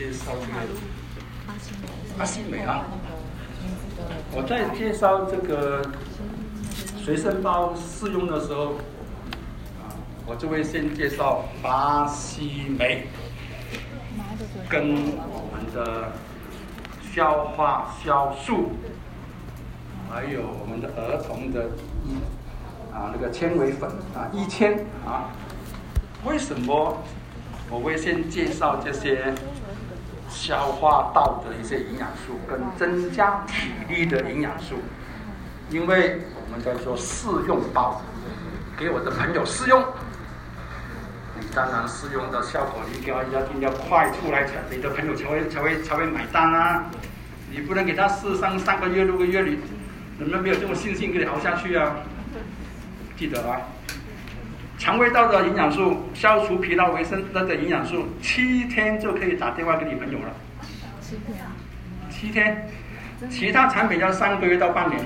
介绍这个阿西美啊。我在介绍这个随身包试用的时候，啊，我就会先介绍巴西莓跟我们的消化酵素，还有我们的儿童的啊那个纤维粉啊一千啊。为什么我会先介绍这些消化道的一些营养素跟增加体力的营养素？因为我们在做试用包，给我的朋友试用，你当然试用的效果一定要一定要快出来才，你的朋友才会才会才会买单啊！你不能给他试上三个月六个月，你人们没有这种信心给你熬下去啊！记得啊。肠胃道的营养素，消除疲劳、维生那个营养素，七天就可以打电话给你朋友了。七天。七天。其他产品要三个月到半年。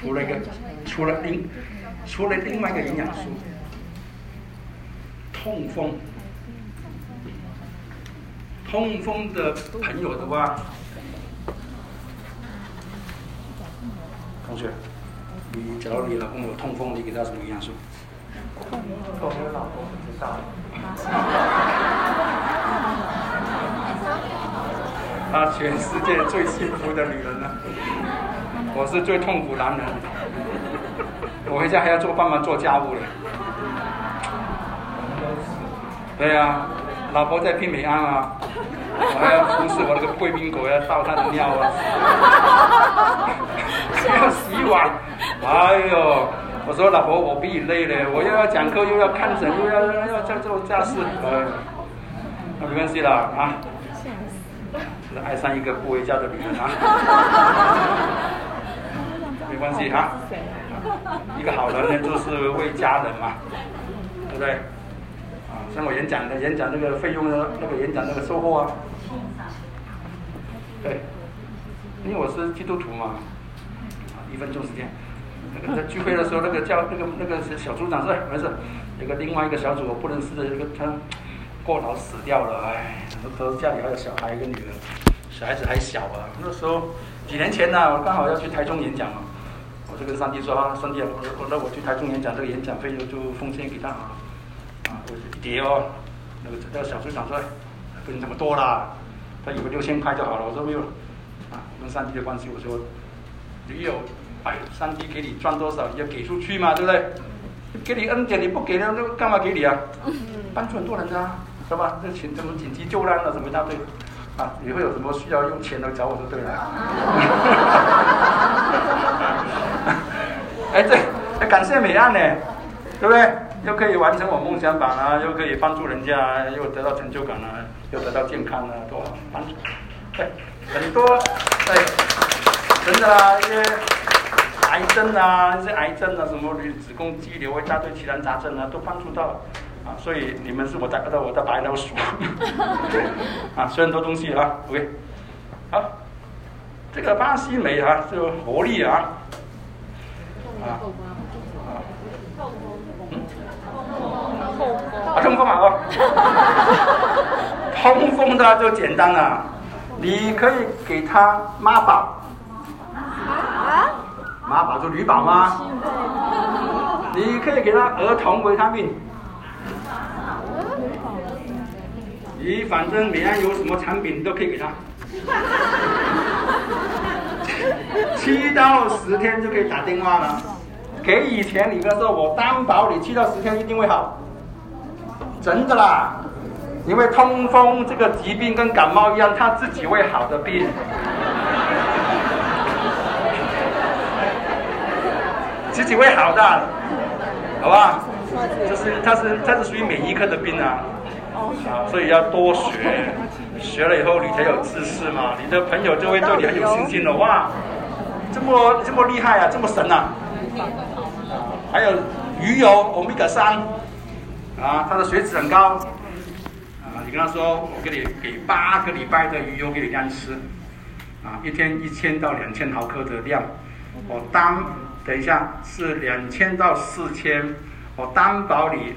除了一个，除了另，除了另外一个营养素，痛风。痛风的朋友的话，同学。你假如你老公有痛风，你给他什么营养素？痛风的老公不知道。她全世界最幸福的女人了，我是最痛苦男人。我回家还要做帮忙？做家务嘞。对呀，老婆在拼美安啊，我还要服侍我那个贵宾狗，要倒它的尿啊，还要洗碗。哎呦，我说老婆，我比你累嘞，我又要讲课，又要看诊，又要要要做家事，哎，那没关系了啊。爱上一个不回家的女人啊，没关系哈。一个好男人就是为家人嘛，对不对？啊，像我演讲的演讲那个费用呢，那个演讲那个收获啊，对，因为我是基督徒嘛，一分钟时间。那个在聚会的时候，那个叫那个那个小组长说没事，那个另外一个小组我不认识的，那个他过劳死掉了，哎，都家里还有小孩一个女儿，小孩子还小啊。那时候几年前呢，我刚好要去台中演讲嘛，我就跟上帝说啊，上帝，我我那我去台中演讲，这个演讲费用就奉献给他啊，叠哦，那个那个小组长说不用这么多啦，他以为六千块就好了，我说没有，啊，跟上帝的关系，我说你有。哎，上帝给你赚多少你要给出去嘛，对不对？给你恩典你不给那那干嘛给你啊？帮助很多人啊，是吧？这钱什么紧急救难啊，什么一大堆啊？以后有什么需要用钱的找我就对了。哎，对，感谢美安呢，对不对？又可以完成我梦想版啊，又可以帮助人家，又得到成就感啊，又得到健康啊，多帮助，对，很多，对，真的啊，一些。癌症啊，一些癌症啊，什么子宫肌瘤啊一大堆奇难杂症啊，都帮助到啊，所以你们是我的我的白老鼠，啊，学很多东西啊，OK，好，这个巴西梅啊，是活力，啊，啊，痛风啊，哦，通风的就简单了，你可以给他妈宝。妈宝就女宝吗？你可以给他儿童维他命。你反正每样有什么产品都可以给他。七到十天就可以打电话了。给以前你哥说，我担保你七到十天一定会好。真的啦，因为痛风这个疾病跟感冒一样，它自己会好的病。自己会好的，好吧？这是它是它是属于免疫科的病啊，啊，所以要多学，学了以后你才有知识嘛，你的朋友就会对你很有信心了。哇，这么这么厉害啊，这么神啊！还有鱼油欧米伽三，啊，他的血脂很高，啊，你跟他说我给你给八个礼拜的鱼油给你这样吃，啊，一天一千到两千毫克的量，我当。等一下，是两千到四千，我担保你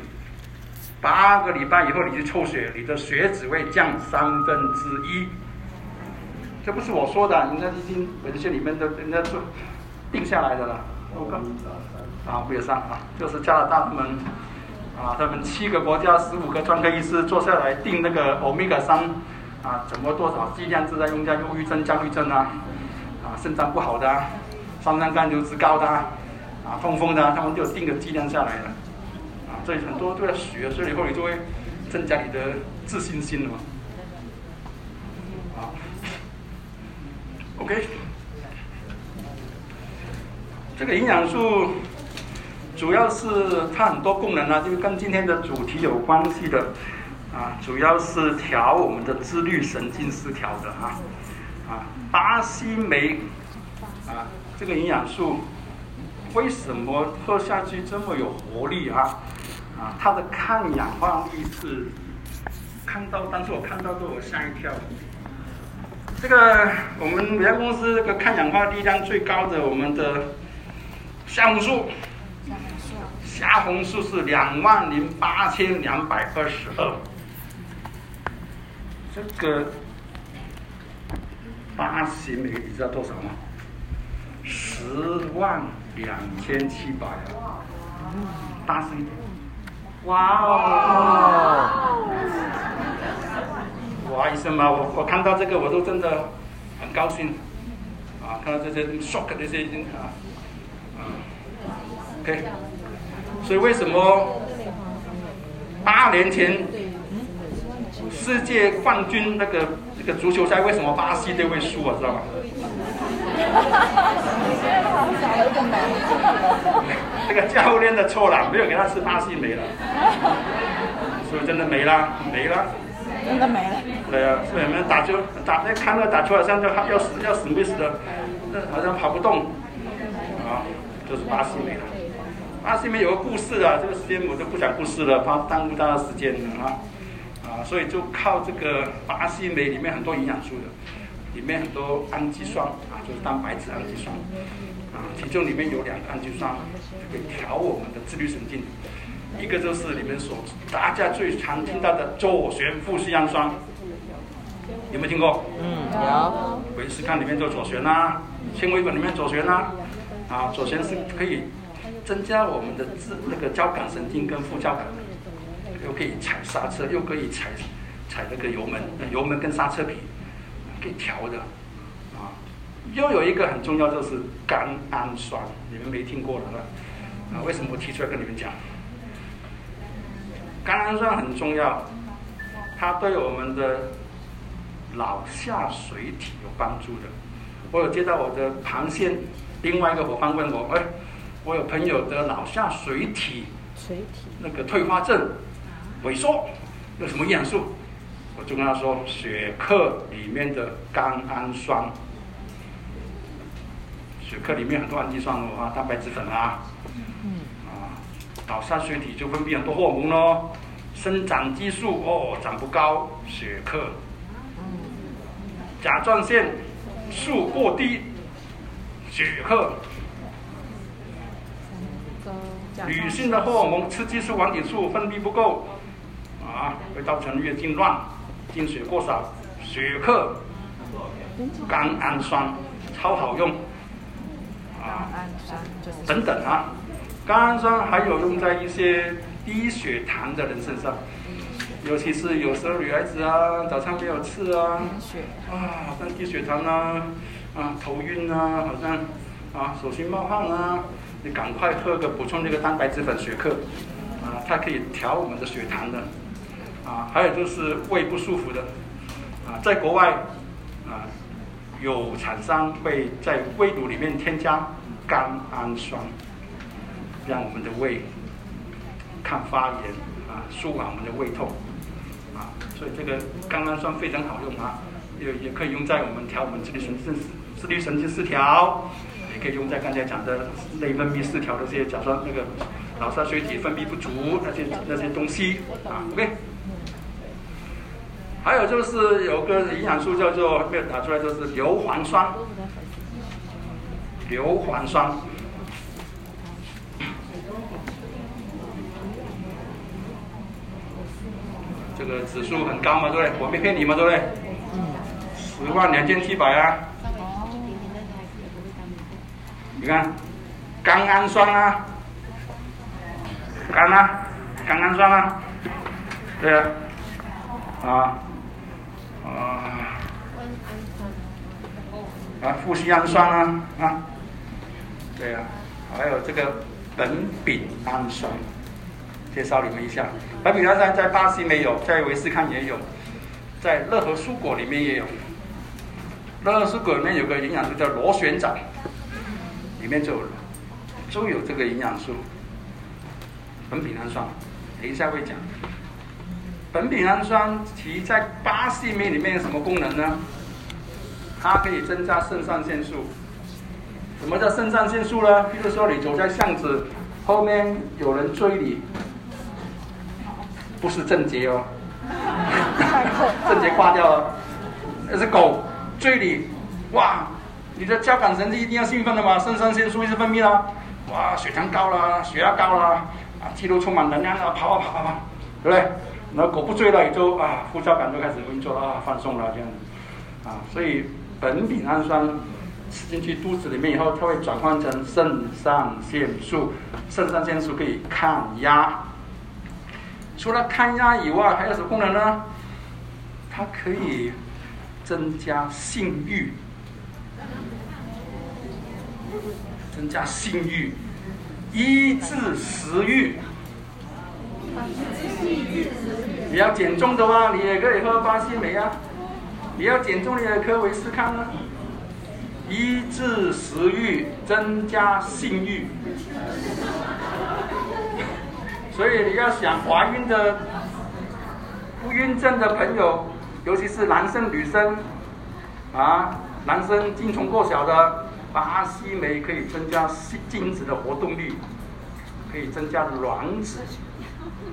八个礼拜以后你去抽血，你的血脂会降三分之一。这不是我说的，人家已经文献里面的人家做定下来的了。啊，不要上啊，就是加拿大他们啊，他们七个国家十五个专科医师坐下来定那个欧米伽三啊，怎么多少剂量是在用在忧郁症、焦虑症啊，啊，肾脏不好的，三酸甘油脂高的，啊，痛风的，他们就定个剂量下来了。啊，所以很多都要学，所以以后你就会增加你的自信心了嘛。啊，OK。这个营养素主要是它很多功能啊，就是跟今天的主题有关系的啊，主要是调我们的自律神经失调的啊啊，巴西莓啊，这个营养素为什么喝下去这么有活力啊？啊，它的抗氧化力是看到，当时我看到都我吓一跳。这个我们原公司这个抗氧化力量最高的，我们的。虾红素，加红素是两万零八千两百二十二。这个巴西莓你知道多少吗？十万两千七百。大声一点！哇哦！哇医生嘛，我我看到这个我都真的很高兴啊！看到这些 shock 这些啊。OK，所以为什么八年前世界冠军那个那个足球赛，为什么巴西队会输啊？知道吗？这个教练的错了，没有给他吃巴西没了，所以真的没了，没了，真的没了。对啊，所以我们打球打那看到打球好像就要死要死没死的，那好像跑不动，啊，就是巴西没了。巴西莓有个故事啊，这个时间我就不讲故事了，怕耽误大家时间啊啊，所以就靠这个巴西莓里面很多营养素的，里面很多氨基酸啊，就是蛋白质氨基酸啊，其中里面有两个氨基酸可以调我们的自律神经，一个就是你们所大家最常听到的左旋富硒氨酸，有没有听过？嗯，有。维斯康里面做左旋呐，纤维粉里面左旋呐，啊，左旋是可以。增加我们的自那个交感神经跟副交感，又可以踩刹车，又可以踩踩那个油门，油门跟刹车比可以调的，啊，又有一个很重要就是甘氨酸，你们没听过了吧？啊，为什么我提出来跟你们讲？甘氨酸很重要，它对我们的脑下垂体有帮助的。我有接到我的螃蟹，另外一个伙伴问我，哎。我有朋友得脑下垂体，垂体。那个退化症，萎缩，有什么营养素？我就跟他说，血克里面的甘氨酸，血克里面很多氨基酸啊，蛋白质粉啊，啊，脑下垂体就分泌很多荷尔蒙咯，生长激素哦，长不高，血克，甲状腺素过低，血克。女性的荷尔蒙雌激素、黄体素分泌不够，啊，会造成月经乱、经血过少、血克。甘氨酸超好用，啊，等等啊，甘氨酸还有用在一些低血糖的人身上，尤其是有时候女孩子啊，早上没有吃啊，啊，好像低血糖啊，啊，头晕啊，好像啊，手心冒汗啊。你赶快喝个补充这个蛋白质粉血克，啊，它可以调我们的血糖的，啊，还有就是胃不舒服的，啊，在国外，啊，有厂商会在胃乳里面添加甘氨酸，让我们的胃抗发炎，啊，舒缓我们的胃痛，啊，所以这个甘氨酸非常好用啊，也也可以用在我们调我们自律神经自律神经失调。可以用在刚才讲的内分泌失调的这些，假说那个脑下垂体分泌不足那些那些东西啊，OK。还有就是有个营养素叫做没有打出来就是硫磺酸，硫磺酸。这个指数很高嘛，对不对？我没骗你嘛，对不对？十万两千七百啊。你看，甘氨酸啊，甘啊，甘氨酸啊，对啊，啊，啊，啊，富硒氨酸啊，啊，对啊，还有这个苯丙氨酸。介绍你们一下，苯丙氨酸在巴西没有，在维斯康也有，在乐和蔬果里面也有。乐和蔬果里面有个营养素叫螺旋藻，里面就有都有这个营养素，苯丙氨酸。等一下会讲，苯丙氨酸其在巴西面里面有什么功能呢？它可以增加肾上腺素。什么叫肾上腺素呢？比如说你走在巷子，后面有人追你。不是郑杰哦，郑杰挂掉了，那是狗追你，哇，你的交感神经一定要兴奋的嘛，肾上腺素一直分泌啦，哇，血糖高啦，血压高啦，啊，肌肉充满能量了，跑啊跑啊跑，对不对？那狗不追了，也就啊，副交感就开始运作了，啊，放松了这样子，啊，所以苯丙氨酸吃进去肚子里面以后，它会转换成肾上腺素，肾上腺素可以抗压。除了抗压以外，还有什么功能呢？它可以增加性欲，增加性欲，抑制食欲。你要减重的话，你也可以喝巴西莓啊。你要减重，你也可以维斯康啊。抑制食欲，增加性欲。所以你要想怀孕的不孕症的朋友，尤其是男生女生，啊，男生精虫过小的，巴西莓可以增加精子的活动力，可以增加卵子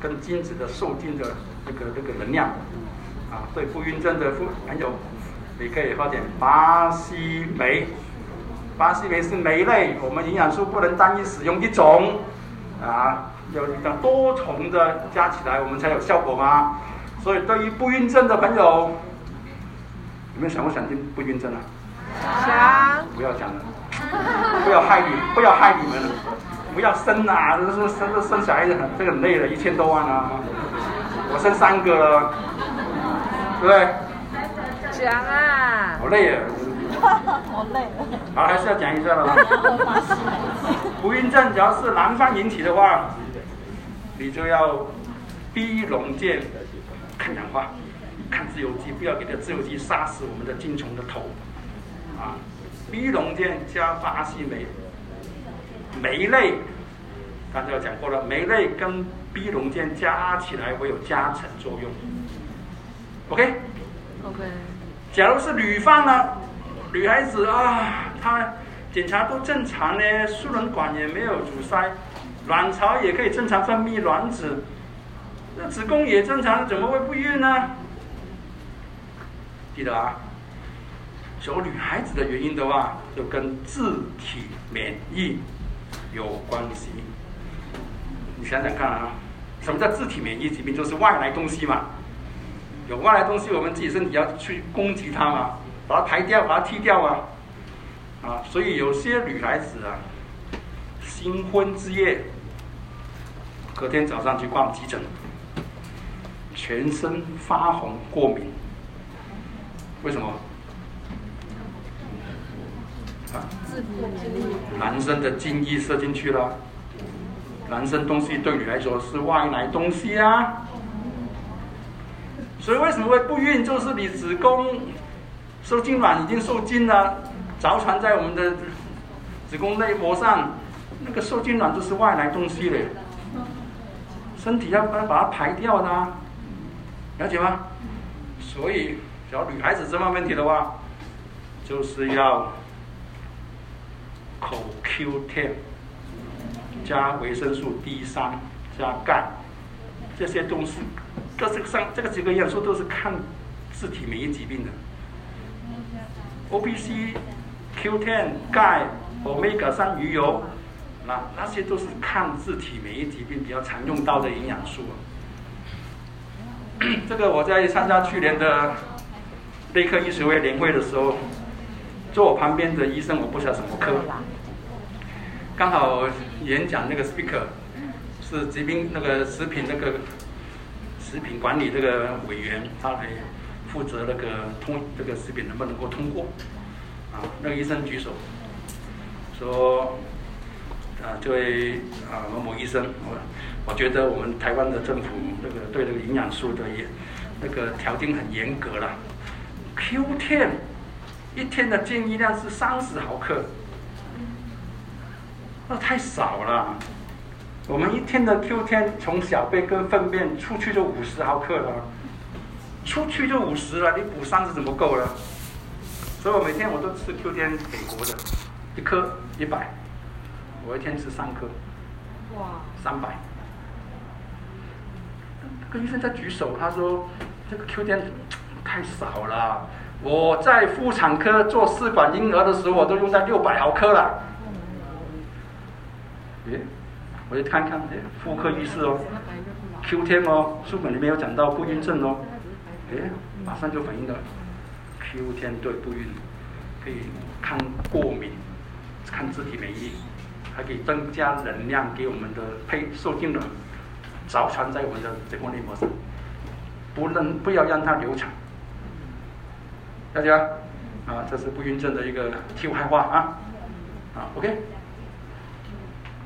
跟精子的受精的这个这个能量，啊，对不孕症的妇朋友，你可以喝点巴西莓。巴西莓是莓类，我们营养素不能单一使用一种，啊。有一个多重的加起来，我们才有效果吗？所以对于不孕症的朋友，有没有想过想听不孕症啊？想。不要讲了，不要害你，不要害你们，不要生啊！这是生生小孩子很这个很累的，一千多万啊！我生三个了，对不对？讲啊！好累啊！好累。好，还是要讲一下了吧。不孕症只要是男方引起的话。你就要逼龙剑抗氧化，看自由基，不要给这自由基杀死我们的精虫的头啊！，B 龙剑加巴西莓，莓类刚才我讲过了，莓类跟 B 龙剑加起来会有加成作用。OK，OK。假如是女方呢，女孩子啊，她检查都正常呢，输卵管也没有阻塞。卵巢也可以正常分泌卵子，那子宫也正常，怎么会不孕呢？记得啊，有女孩子的原因的话，就跟自体免疫有关系。你想想看啊，什么叫自体免疫疾病？就是外来东西嘛，有外来东西，我们自己身体要去攻击它嘛，把它排掉，把它踢掉啊，啊，所以有些女孩子啊，新婚之夜。隔天早上去逛急诊，全身发红过敏，为什么？啊？男生的精液射进去了，男生东西对你来说是外来东西啊，所以为什么会不孕？就是你子宫受精卵已经受精了，着床在我们的子宫内膜上，那个受精卵就是外来东西嘞。身体要把把它排掉的，了解吗？所以，小女孩子这方问题的话，就是要口 Q10 加维生素 D 三加钙这些东西，这是上这个几个元素都是抗自体免疫疾病的。，OBC、Q10 钙 Omega 三鱼油。那那些都是抗自体免疫疾病比较常用到的营养素。这个我在参加去年的内科医学会年会的时候，坐我旁边的医生我不晓得什么科，刚好演讲那个 speaker 是疾病那个食品那个食品管理这个委员，他来负责那个通这个食品能不能够通过，啊，那个医生举手说。啊，这位啊某某医生，我我觉得我们台湾的政府那个对这个营养素的也那个条件很严格了。Q10 一天的建议量是三十毫克，那太少了。我们一天的 Q10 从小便跟粪便出去就五十毫克了，出去就五十了，你补三十怎么够了？所以我每天我都吃 Q10 美国的，一颗一百。我一天吃三颗，哇，三百。那个医生在举手，他说：“这个 Q 天太少了。我在妇产科做试管婴儿的时候，我都用在六百毫克了。”诶，我去看看，诶，妇科医师哦，Q 天哦，书本里面有讲到不孕症哦，诶，马上就反应了 Q 天对不孕可以抗过敏、抗自体免疫。还可以增加能量给我们的胚受精卵，着床在我们的子宫内膜上，不能不要让它流产。大家。啊，这是不孕症的一个题外话啊。啊，OK。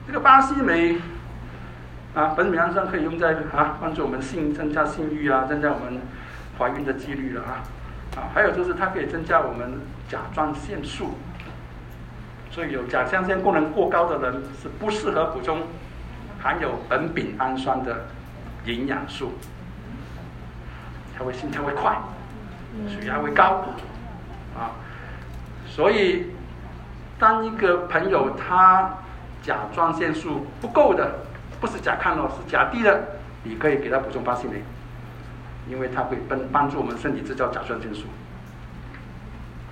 这个巴西莓啊，本质上可以用在啊帮助我们性增加性欲啊，增加我们怀孕的几率了啊。啊，还有就是它可以增加我们甲状腺素。所以有甲状腺功能过高的人是不适合补充含有苯丙氨酸的营养素，它会心跳会快，血压会高，啊，所以当一个朋友他甲状腺素不够的，不是甲亢哦，是甲低的，你可以给他补充巴西莓，因为它会帮帮助我们身体制造甲状腺素。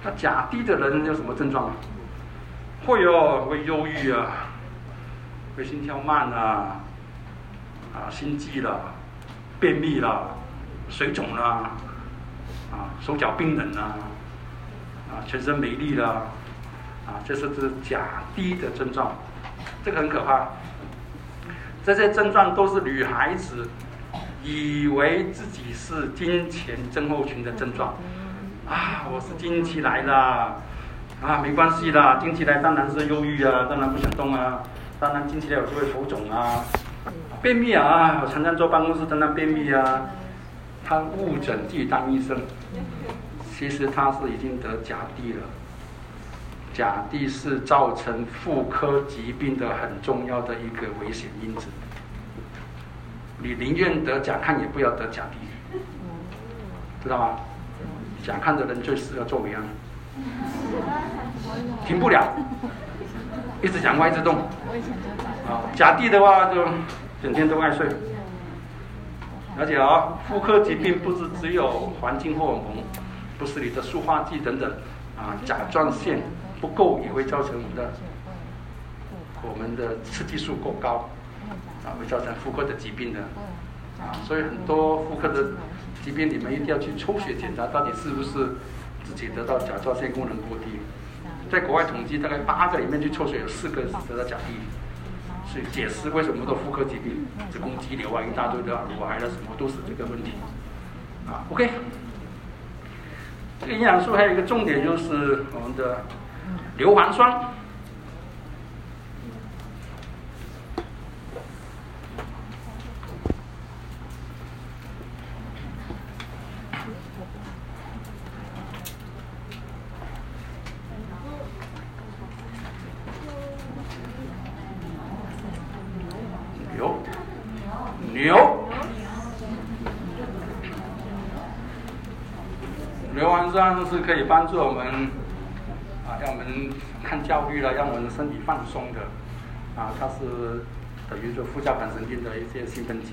那甲低的人有什么症状啊？会哦，会忧郁啊，会心跳慢啊，啊，心悸了，便秘了，水肿了，啊，手脚冰冷啊，啊，全身没力了，啊，这是是假低的症状，这个很可怕。这些症状都是女孩子以为自己是金钱症候群的症状，啊，我是经期来了。啊，没关系的，经期来当然是忧郁啊，当然不想动啊，当然经期来有时候会浮肿啊，便秘啊，我常常坐办公室常常便秘啊，他误诊自己当医生，其实他是已经得甲地了，甲地是造成妇科疾病的很重要的一个危险因子，你宁愿得甲亢也不要得甲地，知道吗？甲亢的人最适合做美安。停不了，一直讲话一直动。啊，甲地的话就整天都爱睡。而且啊，妇科疾病不是只有环境荷尔蒙，不是你的塑化剂等等，啊，甲状腺不够也会造成我们的我们的雌激素过高，啊，会造成妇科的疾病的。啊，所以很多妇科的疾病，你们一定要去抽血检查，到底是不是自己得到甲状腺功能过低。在国外统计，大概八个里面去抽血有四个是得到甲低，解释为什么的妇科疾病、子宫肌瘤啊一大堆的乳癌了什么都是这个问题。啊，OK，这个营养素还有一个重点就是我们的硫磺酸。是可以帮助我们啊，让我们看教育了，让我们身体放松的啊，它是等于说副交感神经的一些兴奋剂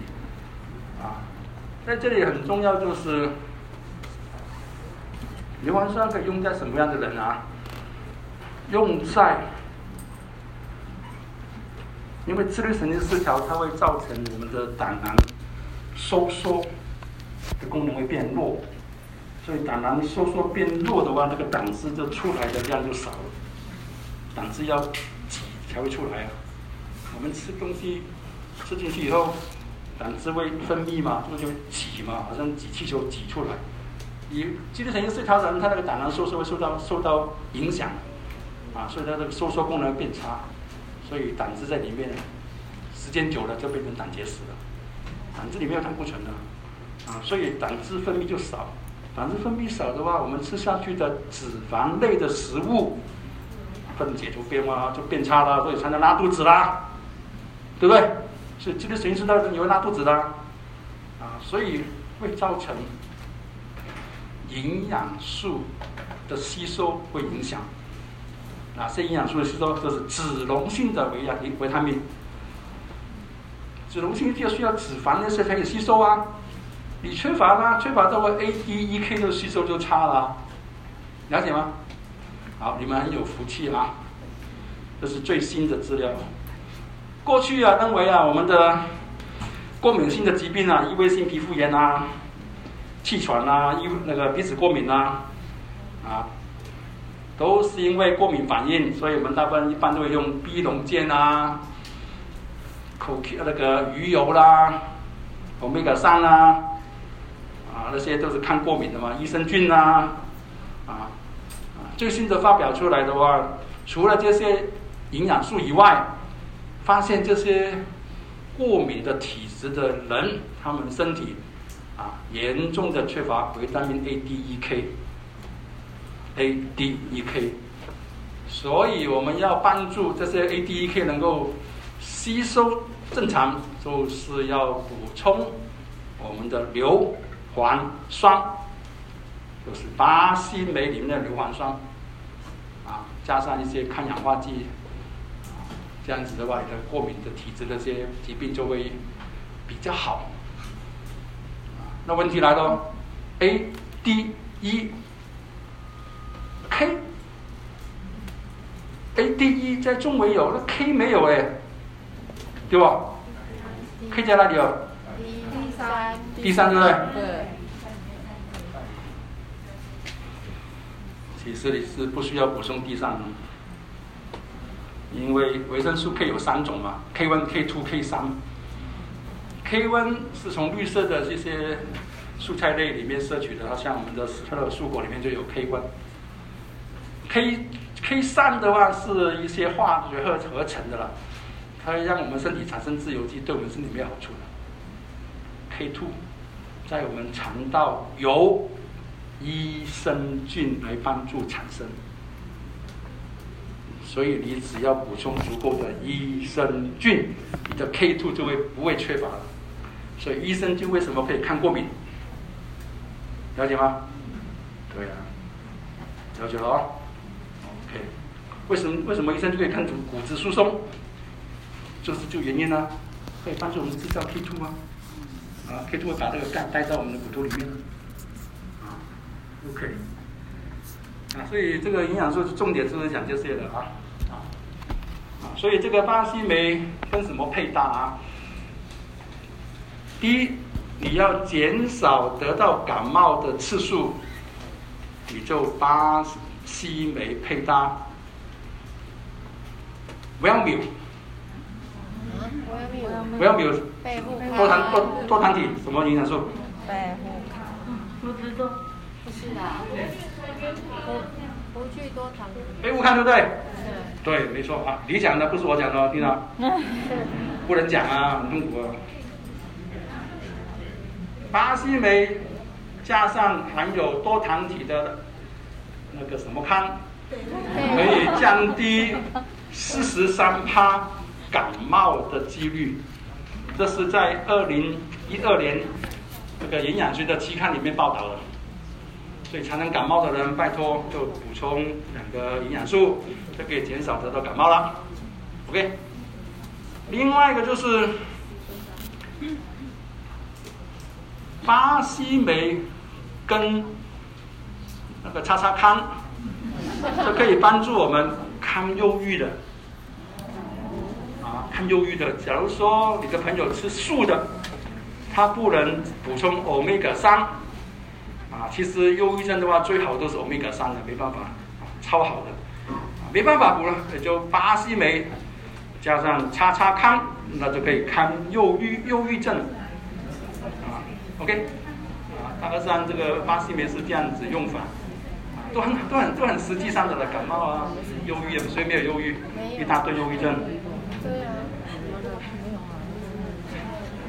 啊。在这里很重要就是硫磺酸可以用在什么样的人啊？用在因为自律神经失调，它会造成我们的胆囊收缩的功能会变弱，所以胆囊收缩变弱的话，这个胆汁就出来的量就少了，胆汁要挤才会出来啊。我们吃东西吃进去以后，胆汁会分泌嘛，这个就挤嘛，好像挤气球挤出来。你肌肉神经失调人，他那个胆囊收缩会受到受到影响，啊，所以他这个收缩功能变差，所以胆汁在里面时间久了就变成胆结石了。胆汁里面有胆固醇的，啊，所以胆汁分泌就少。胆汁分泌少的话，我们吃下去的脂肪类的食物分解就变化就变差了，所以才能拉肚子啦，对不对？所以肌肉神经失调你会拉肚子的，啊，所以会造成。营养素的吸收会影响哪些营养素的吸收？就是脂溶性的维亚维他命。脂溶性就需要脂肪那些才可以吸收啊。你缺乏啦？缺乏这个，A、D、E、K 的吸收就差了，了解吗？好，你们很有福气啊！这是最新的资料。过去啊，认为啊，我们的过敏性的疾病啊，异位性皮肤炎啊。气喘啊，因那个鼻子过敏啊，啊，都是因为过敏反应，所以我们大部分一般都会用鼻龙健啊，口那个鱼油啦，欧米伽三啦，啊，那些都是抗过敏的嘛，益生菌啊，啊，最新的发表出来的话，除了这些营养素以外，发现这些过敏的体质的人，他们身体。啊，严重的缺乏维他命 A、D、E、K，A、D、E、K，所以我们要帮助这些 A、D、E、K 能够吸收正常，就是要补充我们的硫磺酸，就是巴西梅里面的硫磺酸，啊，加上一些抗氧化剂，这样子的话，你的过敏的体质那些疾病就会比较好。那问题来了，A、D、E、K，A、D、E 在中文有，那 K 没有哎，对吧？K 在哪里哦？第三，第三对不对？对。其实你是不需要补充第三，因为维生素 K 有三种嘛，K one、K two、K 三。K 温是从绿色的这些蔬菜类里面摄取的，它像我们的它的蔬果里面就有 K 温。K K 三的话是一些化学合合成的了，它让我们身体产生自由基，对我们身体没有好处的。K two 在我们肠道由益生菌来帮助产生，所以你只要补充足够的益生菌，你的 K two 就会不会缺乏了。所以益生菌为什么可以抗过敏？了解吗？对啊，了解了哦。OK，为什么为什么益生菌可以抗骨骨质疏松？就是就原因呢，可以帮助我们制造 K2 吗？啊，可以通过把这个钙带到我们的骨头里面。啊，OK。啊，所以这个营养素重点就是讲这些的啊啊，所以这个巴西莓跟什么配搭啊？第一，你要减少得到感冒的次数，你就巴西莓配搭。不要米，不要米，多糖多多糖体什么营养素？贝护康，不知道，不是的，不不去多糖。贝护康对不对？对，没错啊，你讲的不是我讲的，听到？不能讲啊，很痛苦啊。巴西莓加上含有多糖体的那个什么康，可以降低四十三趴感冒的几率。这是在二零一二年这个营养学的期刊里面报道的。所以常常感冒的人，拜托就补充两个营养素，就可以减少得到感冒了。OK，另外一个就是。巴西莓跟那个叉叉康，是可以帮助我们抗忧郁的。啊，抗忧郁的。假如说你的朋友吃素的，他不能补充欧米伽三，啊，其实忧郁症的话最好都是欧米伽三的，没办法，超好的，没办法补了，也就巴西莓加上叉叉康，那就可以康忧郁忧郁症，啊，OK，啊，大概是按这个巴西莓是这样子用法。都很都很都很实际上的了，感冒啊，忧郁，也不所以没有忧郁？一大堆忧郁症。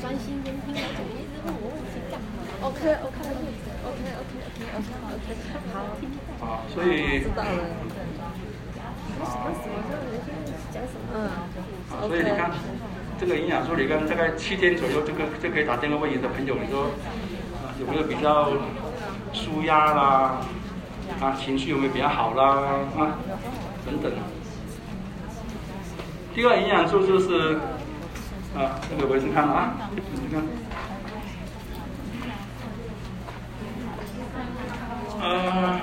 专心聆听，而且一直问我问题干嘛？OK OK OK OK OK OK 好。所以。知道了。嗯。啊，所以你看，这个营养素，你看大概七天左右，这个就可以打电话问你的朋友，你说啊有没有比较舒压啦？啊，情绪有没有比较好啦？啊，等等。第二营养素就是啊，这个维生康啊，你看。呃，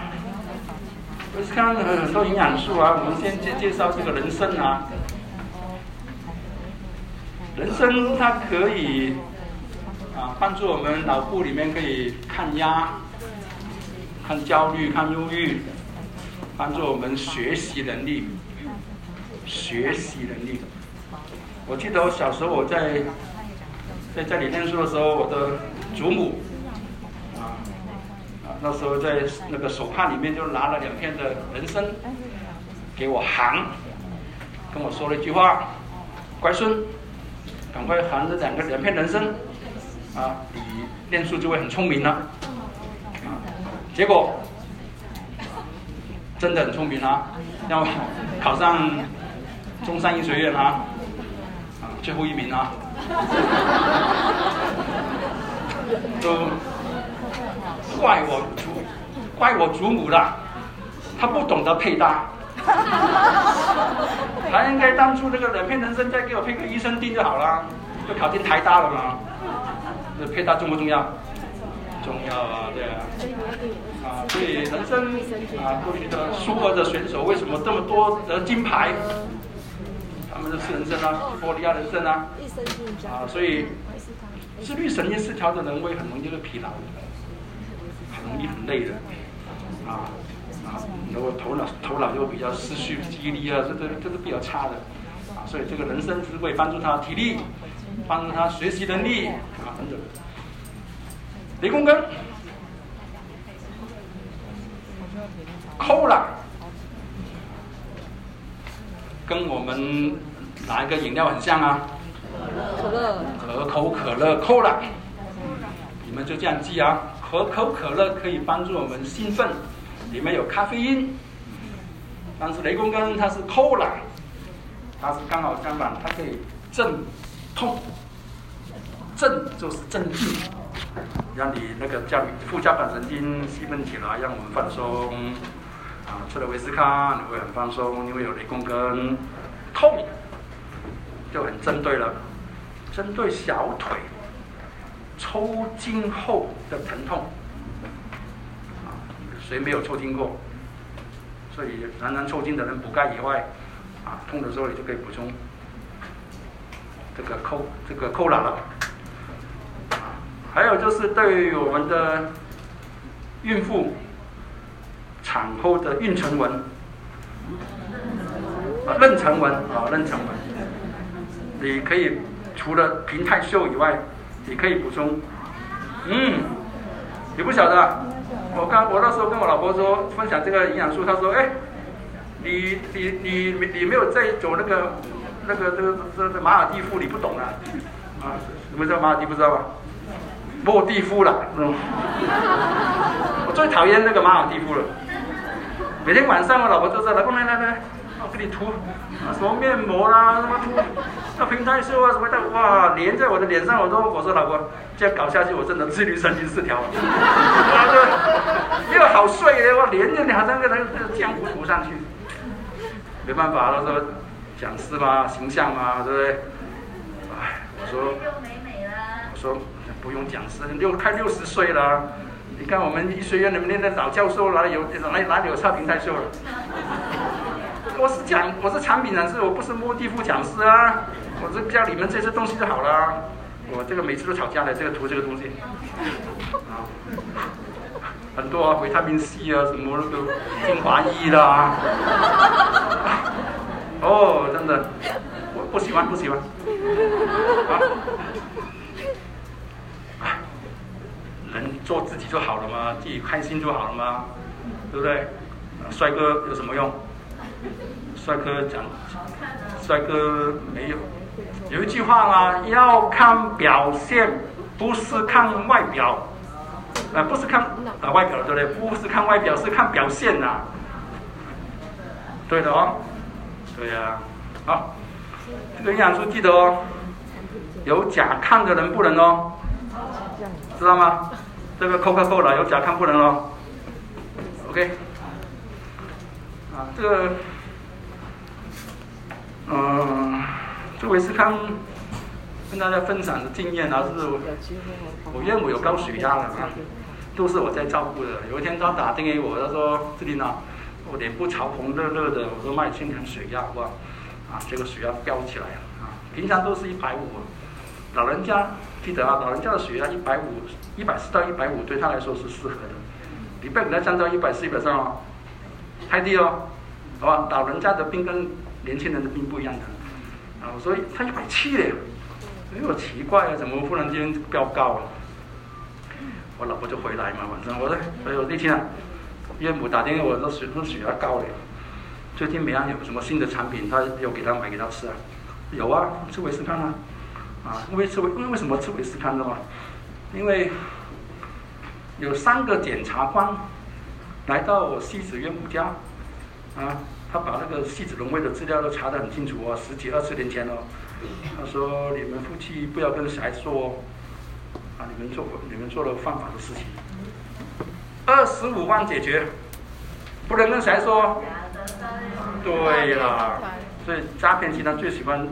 维生康很多营养素啊，我们先介介绍这个人参啊。人参它可以啊，帮助我们脑部里面可以抗压。抗焦虑、抗忧郁，帮助我们学习能力。学习能力。我记得我小时候我在在家里念书的时候，我的祖母啊啊，那时候在那个手帕里面就拿了两片的人参给我含，跟我说了一句话：“乖孙，赶快含着两个两片人参啊，你念书就会很聪明了。”啊结果真的很聪明啊，要考上中山医学院，啊最后一名啊，都怪我祖怪我祖母了，他不懂得配搭，他应该当初那个两片人生再给我配个医生丁就好了，就考进台大了嘛，这配搭重不重要？重要啊，对啊，啊，所以人生啊，过去的苏俄的选手为什么这么多得金牌？是人参啊，玻利亚人参啊，啊，所以自律神经失调的人会很容易会疲劳，很容易很累的，啊啊，然后头脑头脑又比较失去记忆力啊，这这这是比较差的，啊，所以这个人参是会帮助他体力，帮助他学习能力啊等等。雷公根，扣了，跟我们哪一个饮料很像啊？可乐。可口可乐扣了，你们就这样记啊。可口可乐可以帮助我们兴奋，里面有咖啡因。但是雷公根它是扣了，它是刚好相反，它可以镇痛，镇就是镇静。让你那个叫副交感神经兴奋起来，让我们放松。啊，吃了维斯康你会很放松，因为有雷公根。痛就很针对了，针对小腿抽筋后的疼痛。谁没有抽筋过？所以常常抽筋的人补钙以外，啊，痛的时候你就可以补充这个扣这个扣篮了。还有就是对于我们的孕妇产后的妊娠纹，妊娠纹啊，妊娠纹，你可以除了平泰秀以外，你可以补充，嗯，你不晓得，我刚我那时候跟我老婆说分享这个营养素，她说，哎，你你你你没有在走那个那个这个这这马尔蒂夫，你不懂啊，啊，什么叫马尔蒂夫知道吧？莫蒂夫了，嗯，我最讨厌那个马尔蒂夫了。每天晚上我老婆就在来，来来来，我给你涂什么面膜啦，什么涂那平台秀啊什么的，哇，粘在我的脸上，我都我说老婆，这样搞下去我真的自律神经失调了。哇，这又好睡的，我连着你好像个那个浆糊涂上去，没办法，他说讲师嘛，形象嘛，对不对？哎，我说，我说。不用讲师，六快六十岁了。你看我们医学院里面的老教授哪里有哪哪里有差评太秀了？我是讲我是产品人士，我不是莫蒂夫讲师啊。我是教你们这些东西就好了。我这个每次都吵架的，这个涂这个东西，啊，很多啊，维他命 C 啊，什么那个精华液啦，哦，真的，我不喜欢，不喜欢，啊，人做自己就好了嘛，自己开心就好了嘛，对不对？帅哥有什么用？帅哥讲，帅哥没有。有一句话嘛，要看表现，不是看外表，啊，不是看啊外表，对不对？不是看外表，是看表现呐。对的哦，对呀，好，这个营养素记得哦，有甲亢的人不能哦，知道吗？这个 Coca-Cola 有甲亢不能哦。OK，啊，这个，嗯。这维斯康跟大家分享的经验啊，是我岳母有高血压的嘛，都是我在照顾的。有一天他打电给我，他说：“志林啊，我脸部潮红热热的。”我说：“脉清量血压，好不好？”啊，结果血压飙起来了啊！平常都是一百五，老人家记得啊，老人家的血压一百五、一百四到一百五对他来说是适合的。你不要给他降到一百四、一百三哦，太低哦，好吧？老人家的病跟年轻人的病不一样的。啊，所以他一百七嘞，哎呦奇怪啊，怎么忽然间飙高了？我老婆就回来嘛，晚上我说，哎呦那天啊，岳母打电话我说血说血压高嘞，最近美安有什么新的产品，他有给他买给他吃啊？有啊，吃维斯康啊，啊，因为吃维，因为为什么吃维斯康的嘛？因为有三个检察官来到我妻子岳母家，啊。他把那个戏子龙威的资料都查得很清楚哦，十几二十年前哦。他说：“你们夫妻不要跟小孩说哦，啊，你们做你们做了犯法的事情。二十五万解决，不能跟小孩说。对了，所以诈骗集团最喜欢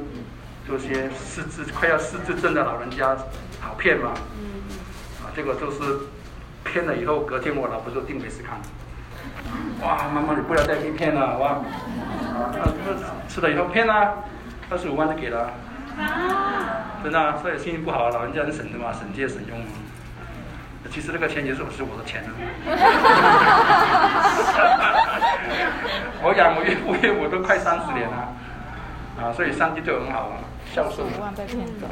这些失智快要失智症的老人家好骗嘛。啊，结果就是骗了以后，隔天我老婆就定为是看。哇，妈妈，你不要再被骗了，好吧？啊，那吃了以后骗了，二十五万就给了，真的，所以心情不好，老人家很省的嘛，省借省用。其实那个钱也是是我的钱 呢。我养我岳父岳母都快三十年了，啊，所以上帝对我很好啊，孝顺，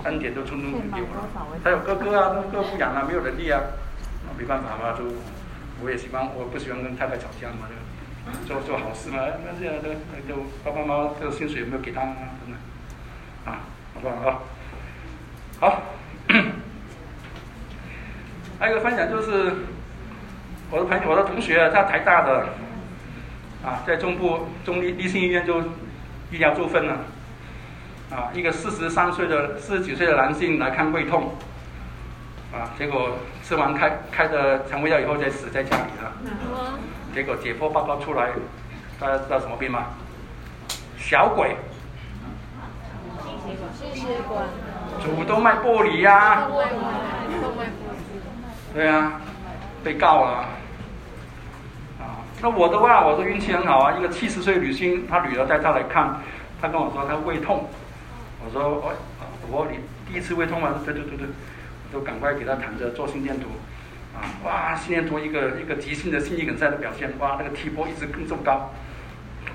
恩典都通通给我了。还有哥哥啊，哥哥不养了，没有能力啊，没办法嘛，都。我也喜欢，我不喜欢跟太太吵架嘛，就做做好事嘛。那这样都都爸爸妈妈这个薪水有没有给他啊？真的啊，好不好啊？好，还有一个分享就是，我的朋友，我的同学，他台大的啊，在中部中立立信医院就医疗纠纷了啊，一个四十三岁的四十几岁的男性来看胃痛。啊！结果吃完开开的肠胃药以后，再死在家里了。结果解剖报告出来，大家知道什么病吗？小鬼。心血管。主动脉剥离呀。对啊，被告了。啊，那我的话，我的运气很好啊！一个七十岁女性，她女儿带她来看，她跟我说她胃痛。我说我我你第一次胃痛吗？对对对对。都赶快给他躺着做心电图，啊，哇，心电图一个一个急性的心肌梗塞的表现，哇，那个 T 波一直更这么高，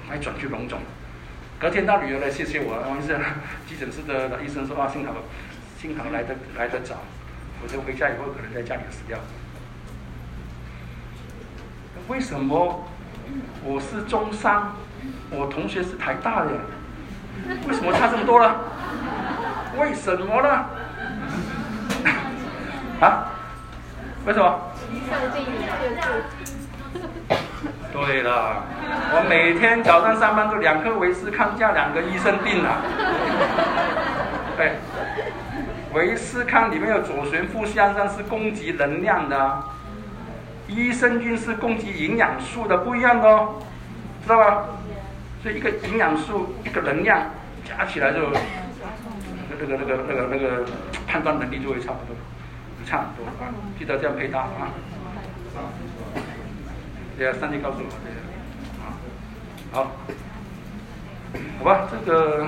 还转去隆肿。隔天他女儿来谢谢我，王医生，急诊室的医生说啊，幸好幸好来得来得早，否则回家以后可能在家里死掉。为什么我是中三，我同学是台大的，为什么差这么多了？为什么呢？啊？为什么？对了，我每天早上上班就两颗维斯康加两个益生病了。对，维斯康里面有左旋负酰胺酸是供给能量的，益生菌是供给营养素的，不一样的哦，知道吧？所以一个营养素一个能量加起来就那个那个那个那个判断能力就会差不多。差很多啊，记得这样配搭啊。对啊，上帝告诉我这个啊，好，好吧，这个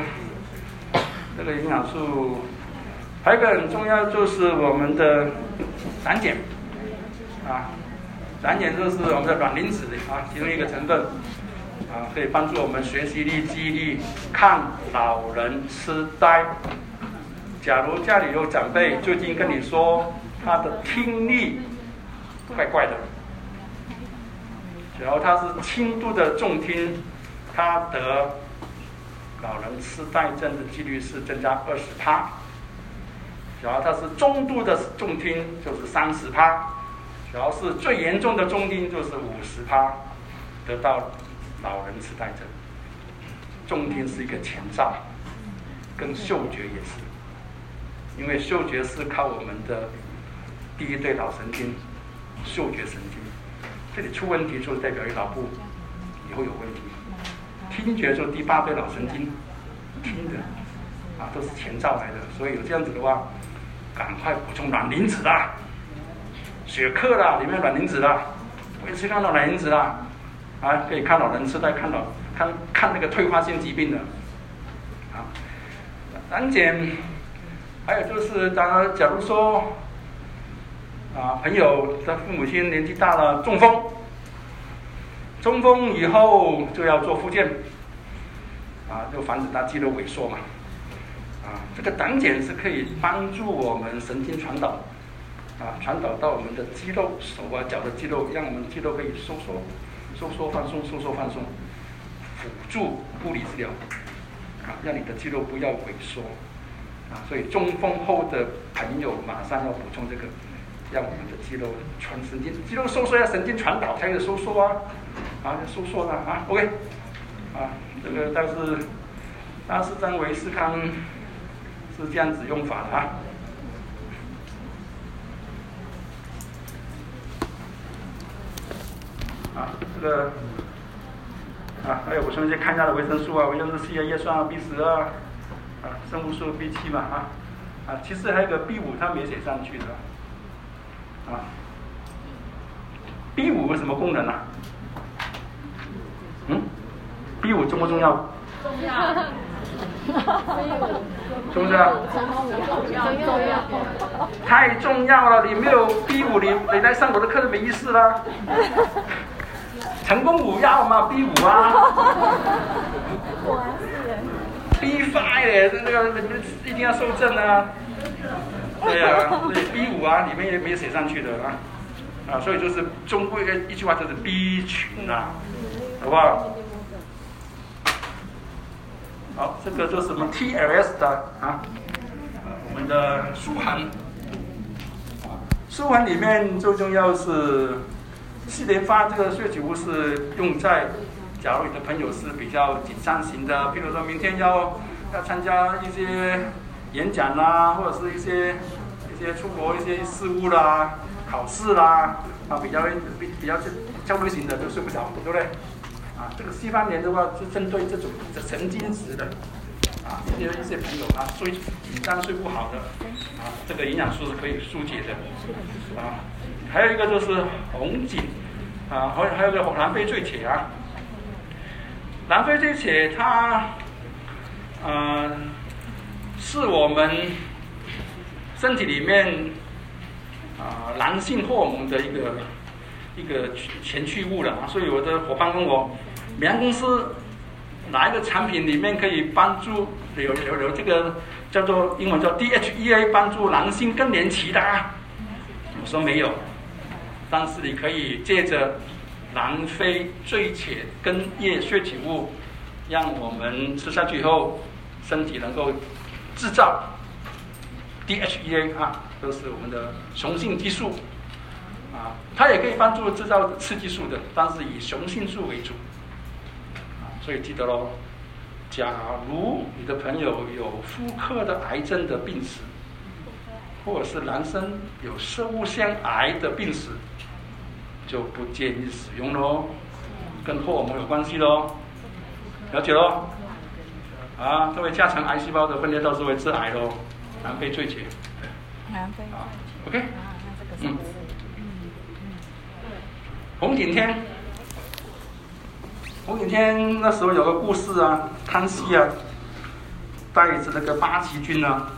这个营养素还有一个很重要就是我们的胆碱啊，胆碱就是我们的卵磷脂啊，其中一个成分啊，可以帮助我们学习力、记忆力，抗老人痴呆。假如家里有长辈最近跟你说他的听力怪怪的，然后他是轻度的重听，他得老人痴呆症的几率是增加二十趴。然后他是中度的重听，就是三十趴；然后是最严重的重听，就是五十趴，得到老人痴呆症。重听是一个前兆，跟嗅觉也是，因为嗅觉是靠我们的第一对脑神经——嗅觉神经。这里出问题，就代表于脑部以后有问题。听觉就第八对脑神经，听的啊，都是前兆来的。所以有这样子的话。赶快补充卵磷脂啦，血克啦，里面卵磷脂啦，维持看到卵磷脂啦，啊，可以看老人痴呆，看到看看那个退化性疾病的，啊，胆碱，还有就是，当，假如说，啊，朋友的父母亲年纪大了中风，中风以后就要做复健，啊，就防止他肌肉萎缩嘛。啊，这个胆碱是可以帮助我们神经传导，啊，传导到我们的肌肉，手啊脚的肌肉，让我们肌肉可以收缩、收缩放松、收缩放松，辅助物理治疗，啊，让你的肌肉不要萎缩，啊，所以中风后的朋友马上要补充这个，让我们的肌肉传神经，肌肉收缩要神经传导才有收缩啊，啊，收缩了啊，OK，啊，这个但是，但是张维斯康。是这样子用法的啊！啊，这个啊，还有我顺便看一下的维生素啊，维生素 C 啊、叶酸啊、B 十啊，啊，生物素 B 七嘛啊，啊，其实还有个 B 五，它没写上去的啊。B 五有什么功能呢？嗯，B 五重不重要？重要。是不是？太重要了！你没有 B 五，你你来上我的课都没意思了。成功五要嘛，B 五啊。B five 那个你们一定要收证啊。对呀，那 B 五啊，里面也没有写上去的啊。啊，所以就是中国一一句话就是 B 群啊，好不好？好，这个就是什么 TLS 的啊，我们的舒涵，舒涵里面最重要是四连发这个血体物是用在，假如你的朋友是比较紧张型的，譬如说明天要要参加一些演讲啦，或者是一些一些出国一些事务啦、考试啦，啊比较比比较焦虑型的都睡不着，对不对？啊，这个西方人的话是针对这种神经质的，啊，一些一些朋友啊睡紧张睡不好的，啊，这个营养素是可以疏解的，啊，还有一个就是红景，啊，还还有个南非醉铁啊，南非醉铁它，呃，是我们身体里面啊男性荷尔蒙的一个一个前驱物了啊，所以我的伙伴问我。美安公司哪一个产品里面可以帮助有有有这个叫做英文叫 DHEA 帮助男性更年期的？我说没有，但是你可以借着南非醉茄根叶血体物，让我们吃下去以后，身体能够制造 DHEA 啊，都是我们的雄性激素啊，它也可以帮助制造雌激素的，但是以雄性素为主啊。所以记得喽，假如你的朋友有妇科的癌症的病史，或者是男生有生物腺癌的病史，就不建议使用喽，跟荷尔蒙有关系喽，了解喽？啊，这位加强癌细胞的分裂到时会致癌喽，南非最绝。南非。啊，OK。嗯。红景天。红景天那时候有个故事啊，康熙啊，带着那个八旗军啊，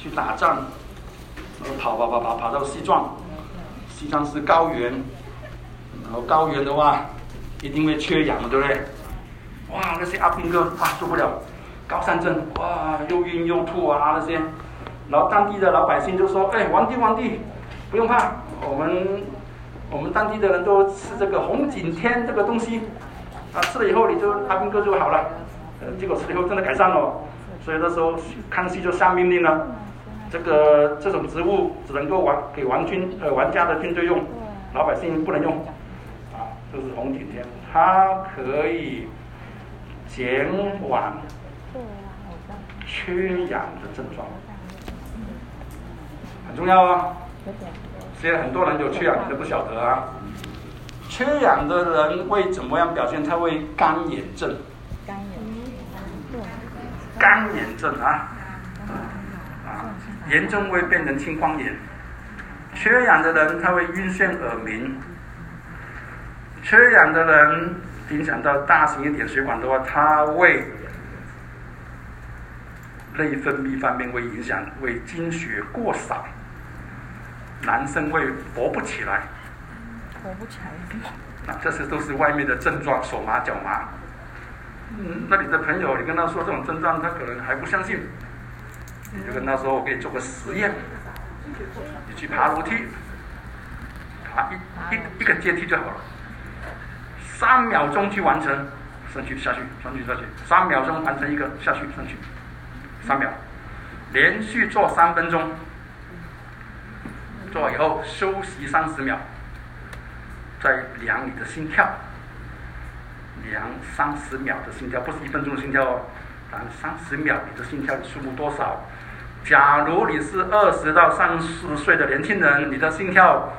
去打仗，然后跑跑跑跑跑到西藏，西藏是高原，然后高原的话一定会缺氧，对不对？哇，那些阿兵哥啊受不了，高山症，哇又晕又吐啊那些，然后当地的老百姓就说：“哎，皇帝皇帝，不用怕，我们我们当地的人都吃这个红景天这个东西，啊吃了以后你就阿兵哥就好了。”呃，结果吃了以后真的改善了，所以那时候康熙就下命令了，这个这种植物只能够玩给王军呃玩家的军队用，老百姓不能用，啊，就是红景天，它可以。减缓缺氧的症状，很重要啊！现在很多人有缺氧，你都不晓得啊。缺氧的人会怎么样表现？他会干眼症。干眼症啊！啊，严重会变成青光眼。缺氧的人他会晕眩耳鸣。缺氧的人。影响到大型一点血管的话，它会内分泌方面会影响，会经血过少，男生会活不起来。活不起来。那这些都是外面的症状，手麻脚麻。嗯，那你的朋友，你跟他说这种症状，他可能还不相信。你就跟他说，我给你做个实验，你去爬楼梯，爬一一一个阶梯就好了。三秒钟去完成，上去下去，上去下去，三秒钟完成一个下去上去，三秒，连续做三分钟，做以后休息三十秒，再量你的心跳，量三十秒的心跳，不是一分钟的心跳哦，量三十秒你的心跳的数目多少？假如你是二十到三十岁的年轻人，你的心跳。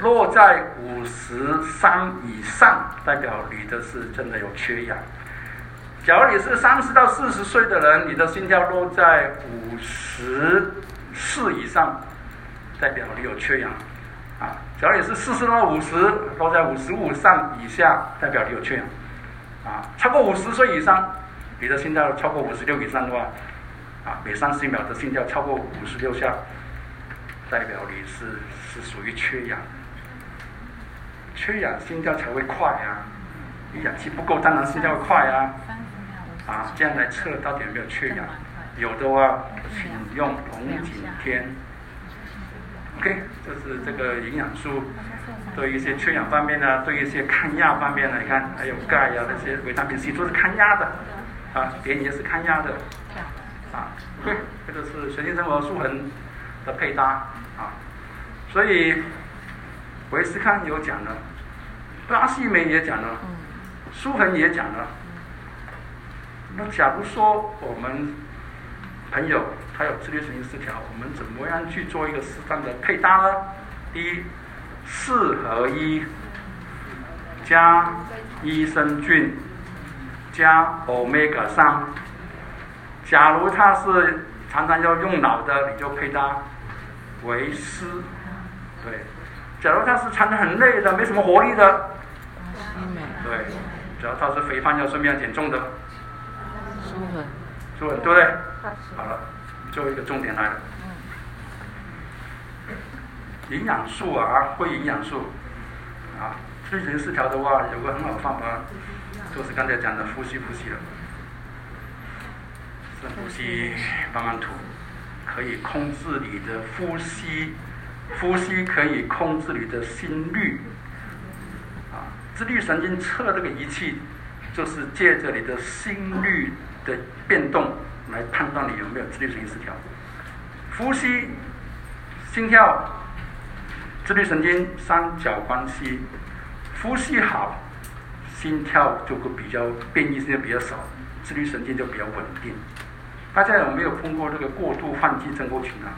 落在五十三以上，代表你的是真的有缺氧。假如你是三十到四十岁的人，你的心跳落在五十四以上，代表你有缺氧。啊，假如你是四十到五十，落在五十五上以下，代表你有缺氧。啊，超过五十岁以上，你的心跳超过五十六以上的话，啊，每三十秒的心跳超过五十六下，代表你是是属于缺氧。缺氧，心跳才会快啊！你氧气不够，当然心跳会快啊！啊，这样来测到底有没有缺氧？有的话，请用红景天。OK，这是这个营养素，对一些缺氧方面呢，对一些抗压方面呢，你看还有钙呀那些维他命 C 都是抗压的，啊，碘也是抗压的，啊，OK，这个是全新生活素恒的配搭啊，所以。维斯康有讲了，巴西梅也讲了，舒恒也讲了。那假如说我们朋友他有自律神经失调，我们怎么样去做一个适当的配搭呢？第一，四合一加益生菌加欧米伽三。假如他是常常要用脑的，你就配搭维斯，对。假如他是穿的很累的，没什么活力的，对，只要他是肥胖要顺便减重的，舒服，舒服，对不对？好了，最后一个重点来了，营养素啊，会营养素。啊，睡眠失调的话，有个很好的方法，就是刚才讲的呼吸，呼吸了，深呼吸，慢慢吐，可以控制你的呼吸。呼吸可以控制你的心率，啊，自律神经测这个仪器，就是借着你的心率的变动来判断你有没有自律神经失调。呼吸、心跳、自律神经三角关系，呼吸好，心跳就会比较变异性比较少，自律神经就比较稳定。大家有没有碰过这个过度换气症候群啊？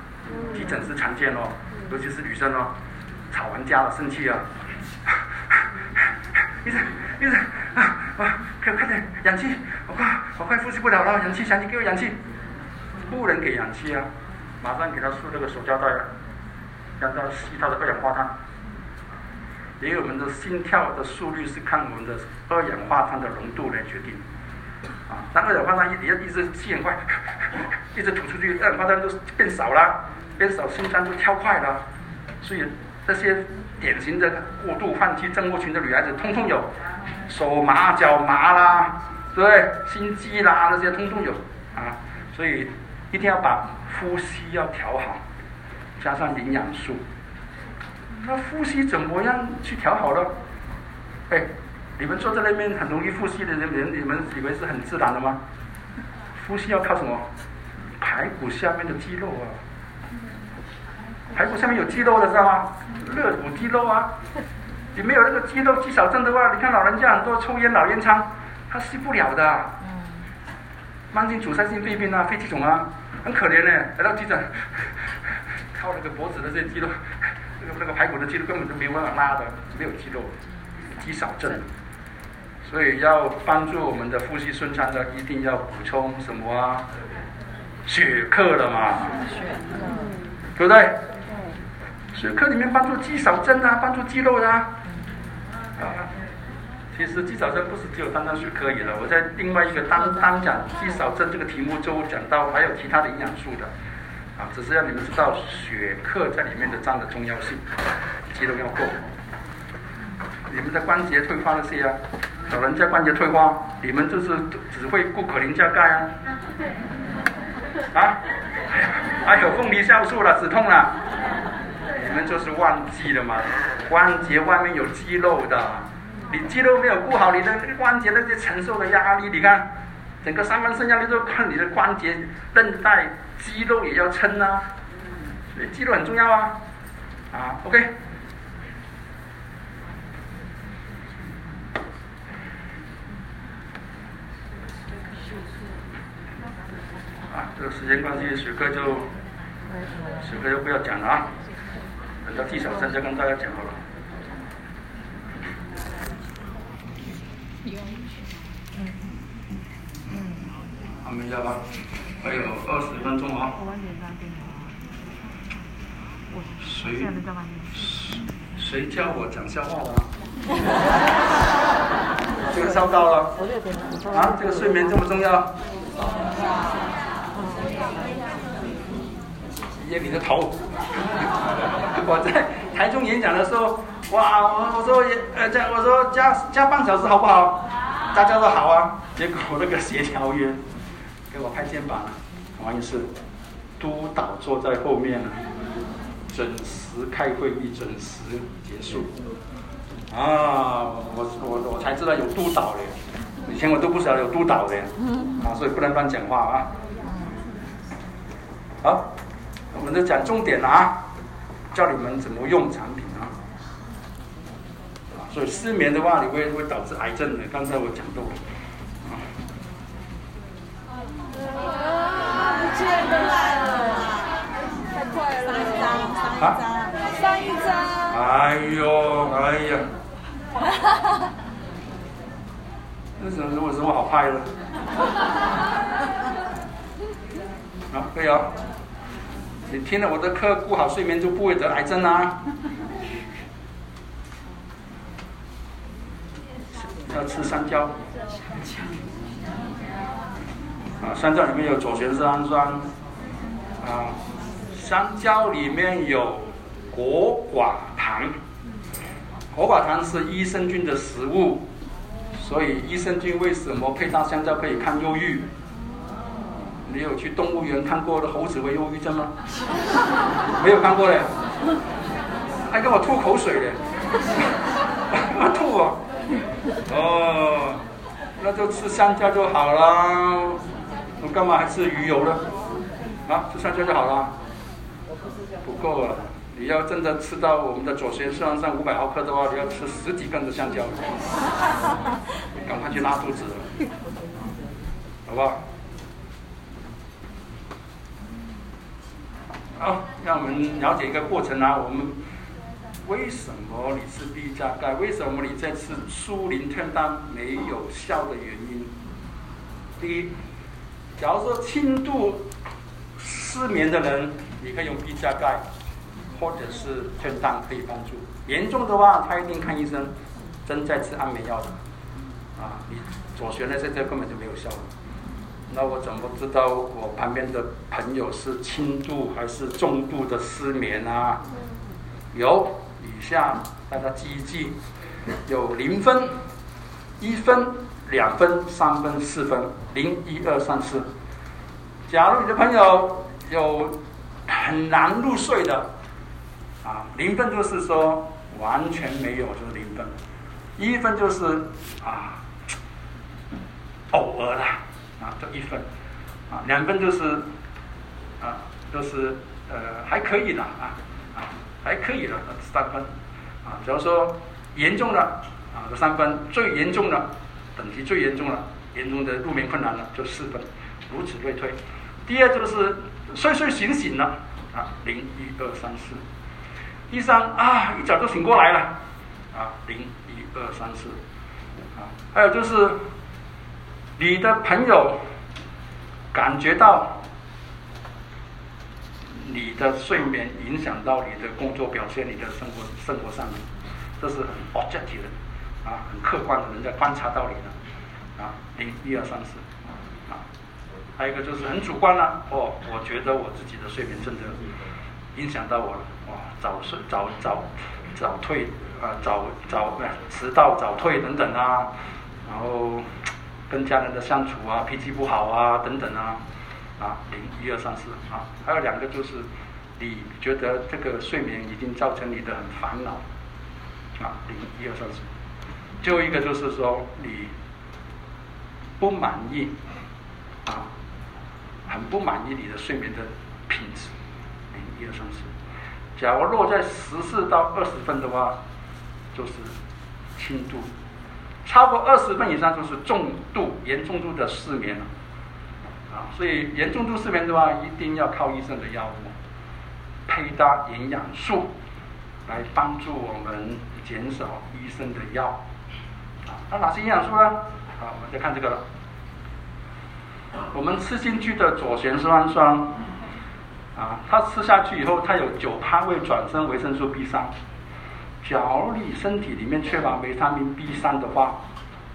急诊室常见哦。尤其是女生哦，吵完架了生气啊，医生医生啊啊，快快点氧气，我快我快呼吸不了了，氧气氧气给我氧气，不能给氧气啊，马上给他输这个手胶带啊，让他吸他的二氧化碳，因为我们的心跳的速率是看我们的二氧化碳的浓度来决定，啊，当二氧化碳一要一直吸很快，一直吐出去，二氧化碳都变少了，变少心脏就跳快了，所以这些典型的过度换气症候群的女孩子，通通有，手麻脚麻啦，对不对？心悸啦，那些通通有啊，所以一定要把呼吸要调好，加上营养素。那呼吸怎么样去调好呢？哎。你们坐在那边很容易呼吸的，人你们以为是很自然的吗？呼吸要靠什么？排骨下面的肌肉啊！排骨下面有肌肉的知道吗？肋骨肌肉啊！你没有那个肌肉肌少症的话，你看老人家很多抽烟老烟枪，他吸不了的。慢性阻塞性肺病啊，肺气肿啊，很可怜呢。来到急诊，靠那个脖子的这些肌肉，那个那个排骨的肌肉根本就没办法拉的，没有肌肉，肌少症。所以要帮助我们的呼吸顺畅的，一定要补充什么啊？血克了嘛？对不对？血克里面帮助肌少症啊，帮助肌肉的啊。其实肌少症不是只有单单血克而已了。我在另外一个单单讲肌少症这个题目就讲到还有其他的营养素的。啊，只是让你们知道血克在里面的占的重要性，肌肉要够。你们的关节退化那些啊。老人家关节退化，你们就是只会顾可林加钙啊？啊？还有凤梨酵素了，止痛了，你们就是忘记了嘛？关节外面有肌肉的，你肌肉没有顾好，你的关节那些承受的压力，你看，整个三分身压力都看你的关节韧带肌肉也要撑啊，所以肌肉很重要啊，啊，OK。这个时间关系，水哥就水哥就不要讲了啊，等到第三章再跟大家讲好了。还没下班，还有二十分钟啊。谁谁叫我讲笑话的？这个烧到了。啊，这个睡眠这么重要？捏你的头！我在台中演讲的时候，哇，我我说呃加我说加加半小时好不好？大家说好啊。结果那个协调员给我拍肩膀，不好意思，督导坐在后面了，准时开会议，准时结束。啊，我我我才知道有督导的，以前我都不晓得有督导的，啊，所以不能乱讲话啊。好。我们都讲重点了啊，教你们怎么用产品啊。所以失眠的话，你会会导致癌症的。刚才我讲过。啊，不见得来了，太快了，三张，三张，三张。哎呦，哎呀。那什么有什么好拍的？好，可以啊。你听了我的课，顾好睡眠就不会得癌症啊！要吃香蕉。啊，香蕉里面有左旋色氨酸。啊，香蕉里面有果寡糖。果寡糖是益生菌的食物，所以益生菌为什么配搭香蕉可以抗忧郁？你有去动物园看过的猴子会忧郁症吗？没有看过嘞，还跟我吐口水嘞，啊 吐啊！哦，那就吃香蕉就好了，我干嘛还吃鱼油呢？啊，吃香蕉就好了，不够啊！你要真的吃到我们的左旋酸氨酸五百毫克的话，你要吃十几根的香蕉，赶快去拉肚子，好不好？好，让我们了解一个过程啊。我们为什么你吃 B 加钙？为什么你在吃舒林特丹没有效的原因？第一，假如说轻度失眠的人，你可以用 B 加钙，或者是特丹可以帮助。严重的话，他一定看医生，真在吃安眠药的。啊，你左旋的这这根本就没有效。那我怎么知道我旁边的朋友是轻度还是重度的失眠啊？有以下大家记一记，有零分、一分、两分、三分、四分，零一二三四。假如你的朋友有很难入睡的，啊，零分就是说完全没有，就是零分；一分就是啊，偶尔啦。啊，这一分，啊，两分就是，啊，都是呃还可以的啊，啊还可以的，三分，啊，假如说严重的啊，这三分，最严重的等级最严重了，严重的入眠困难了就四分，如此类推。第二就是睡睡醒醒了，啊，零一二三四。第三啊，一早就醒过来了，啊，零一二三四。啊，还有就是。你的朋友感觉到你的睡眠影响到你的工作表现、你的生活生活上面，这是很 objective 的啊，很客观的，人家观察到你的啊，零一二三四啊，还有一个就是很主观了哦，我觉得我自己的睡眠真的影响到我了，哇，早睡早早早退啊，早早迟到早退等等啊，然后。跟家人的相处啊，脾气不好啊，等等啊，啊，零一二三四啊，还有两个就是，你觉得这个睡眠已经造成你的很烦恼，啊，零一二三四，最后一个就是说你不满意，啊，很不满意你的睡眠的品质，零一二三四，假如落在十四到二十分的话，就是轻度。超过二十分以上就是重度、严重度的失眠了，啊，所以严重度失眠的话，一定要靠医生的药物，配搭营养素，来帮助我们减少医生的药，啊，那哪些营养素呢？好，我们再看这个了，我们吃进去的左旋色氨酸，啊，它吃下去以后，它有九趴会转生维生素 B 三。假如你身体里面缺乏维他命 B 三的话，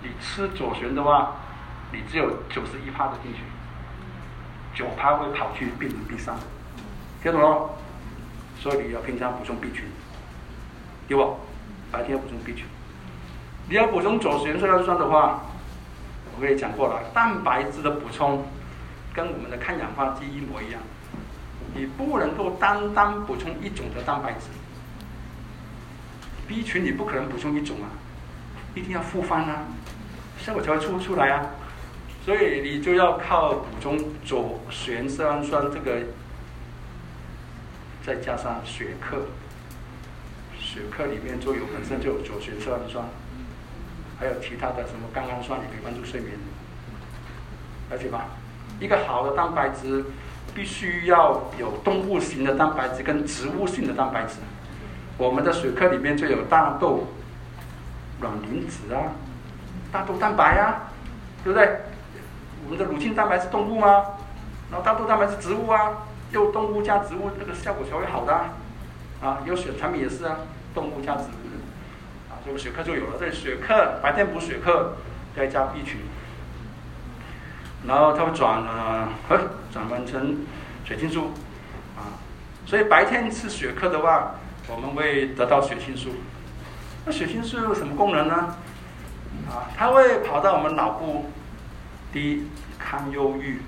你吃左旋的话，你只有九十一帕的进去，九帕会跑去变成 B 三，听懂了？所以你要平常补充 B 群，对不？白天要补充 B 群。你要补充左旋色氨酸的话，我跟你讲过了，蛋白质的补充跟我们的抗氧化剂一模一样，你不能够单单补充一种的蛋白质。B 群你不可能补充一种啊，一定要复方啊，效果才会出出来啊。所以你就要靠补充左旋色氨酸这个，再加上雪克，雪克里面就有本身就有左旋色氨酸，还有其他的什么甘氨酸也可以帮助睡眠，了解吧？一个好的蛋白质必须要有动物型的蛋白质跟植物性的蛋白质。我们的水课里面就有大豆卵磷脂啊，大豆蛋白啊，对不对？我们的乳清蛋白是动物吗？然后大豆蛋白是植物啊，又动物加植物，那个效果才会好的啊。啊有血产品也是啊，动物加植物啊，这个血克就有了。这血克白天补血克，再加 B 群，然后它会转呃，转换成血清素啊。所以白天吃血克的话。我们会得到血清素，那血清素有什么功能呢？啊，它会跑到我们脑部，第一抗忧郁，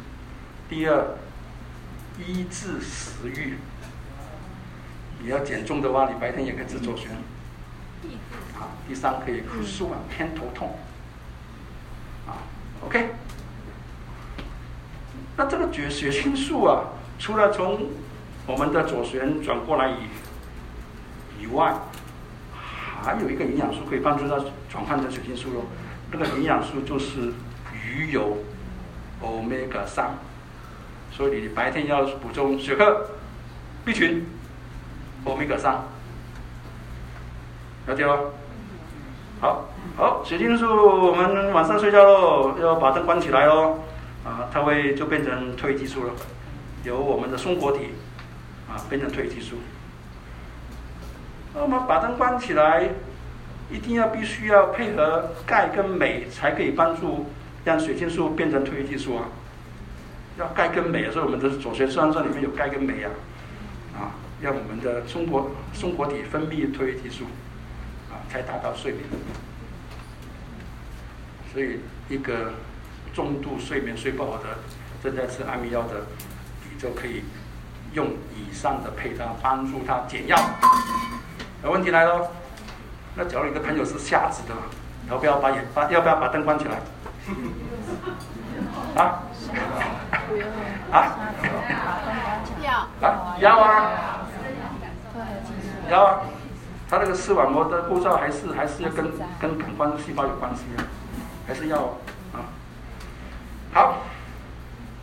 第二医治食欲。你要减重的话，你白天也可以吃左旋。啊，第三可以舒缓偏头痛。啊，OK。那这个血血清素啊，除了从我们的左旋转过来以以外，还有一个营养素可以帮助它转换成血清素喽。那个营养素就是鱼油，omega 三。所以你白天要补充血克、B 群、omega 三，了解了？好，好，血清素，我们晚上睡觉喽，要把灯关起来哦。啊，它会就变成褪黑激素了，由我们的松果体啊变成褪黑激素。那么把灯关起来，一定要必须要配合钙跟镁，才可以帮助让血清素变成褪黑激素啊。要钙跟镁，所以我们的左旋色氨酸里面有钙跟镁啊，啊，让我们的松果松果体分泌褪黑激素，啊，才达到睡眠。所以一个重度睡眠睡不好的，正在吃安眠药的，你就可以用以上的配方帮助他减药。有问题来了，那假如你的朋友是瞎子的，要不要把眼把要不要把灯关起来？啊？啊？要啊？要啊？要啊？他那个视网膜的构造还是还是要跟跟感官细胞有关系啊，还是要啊？好，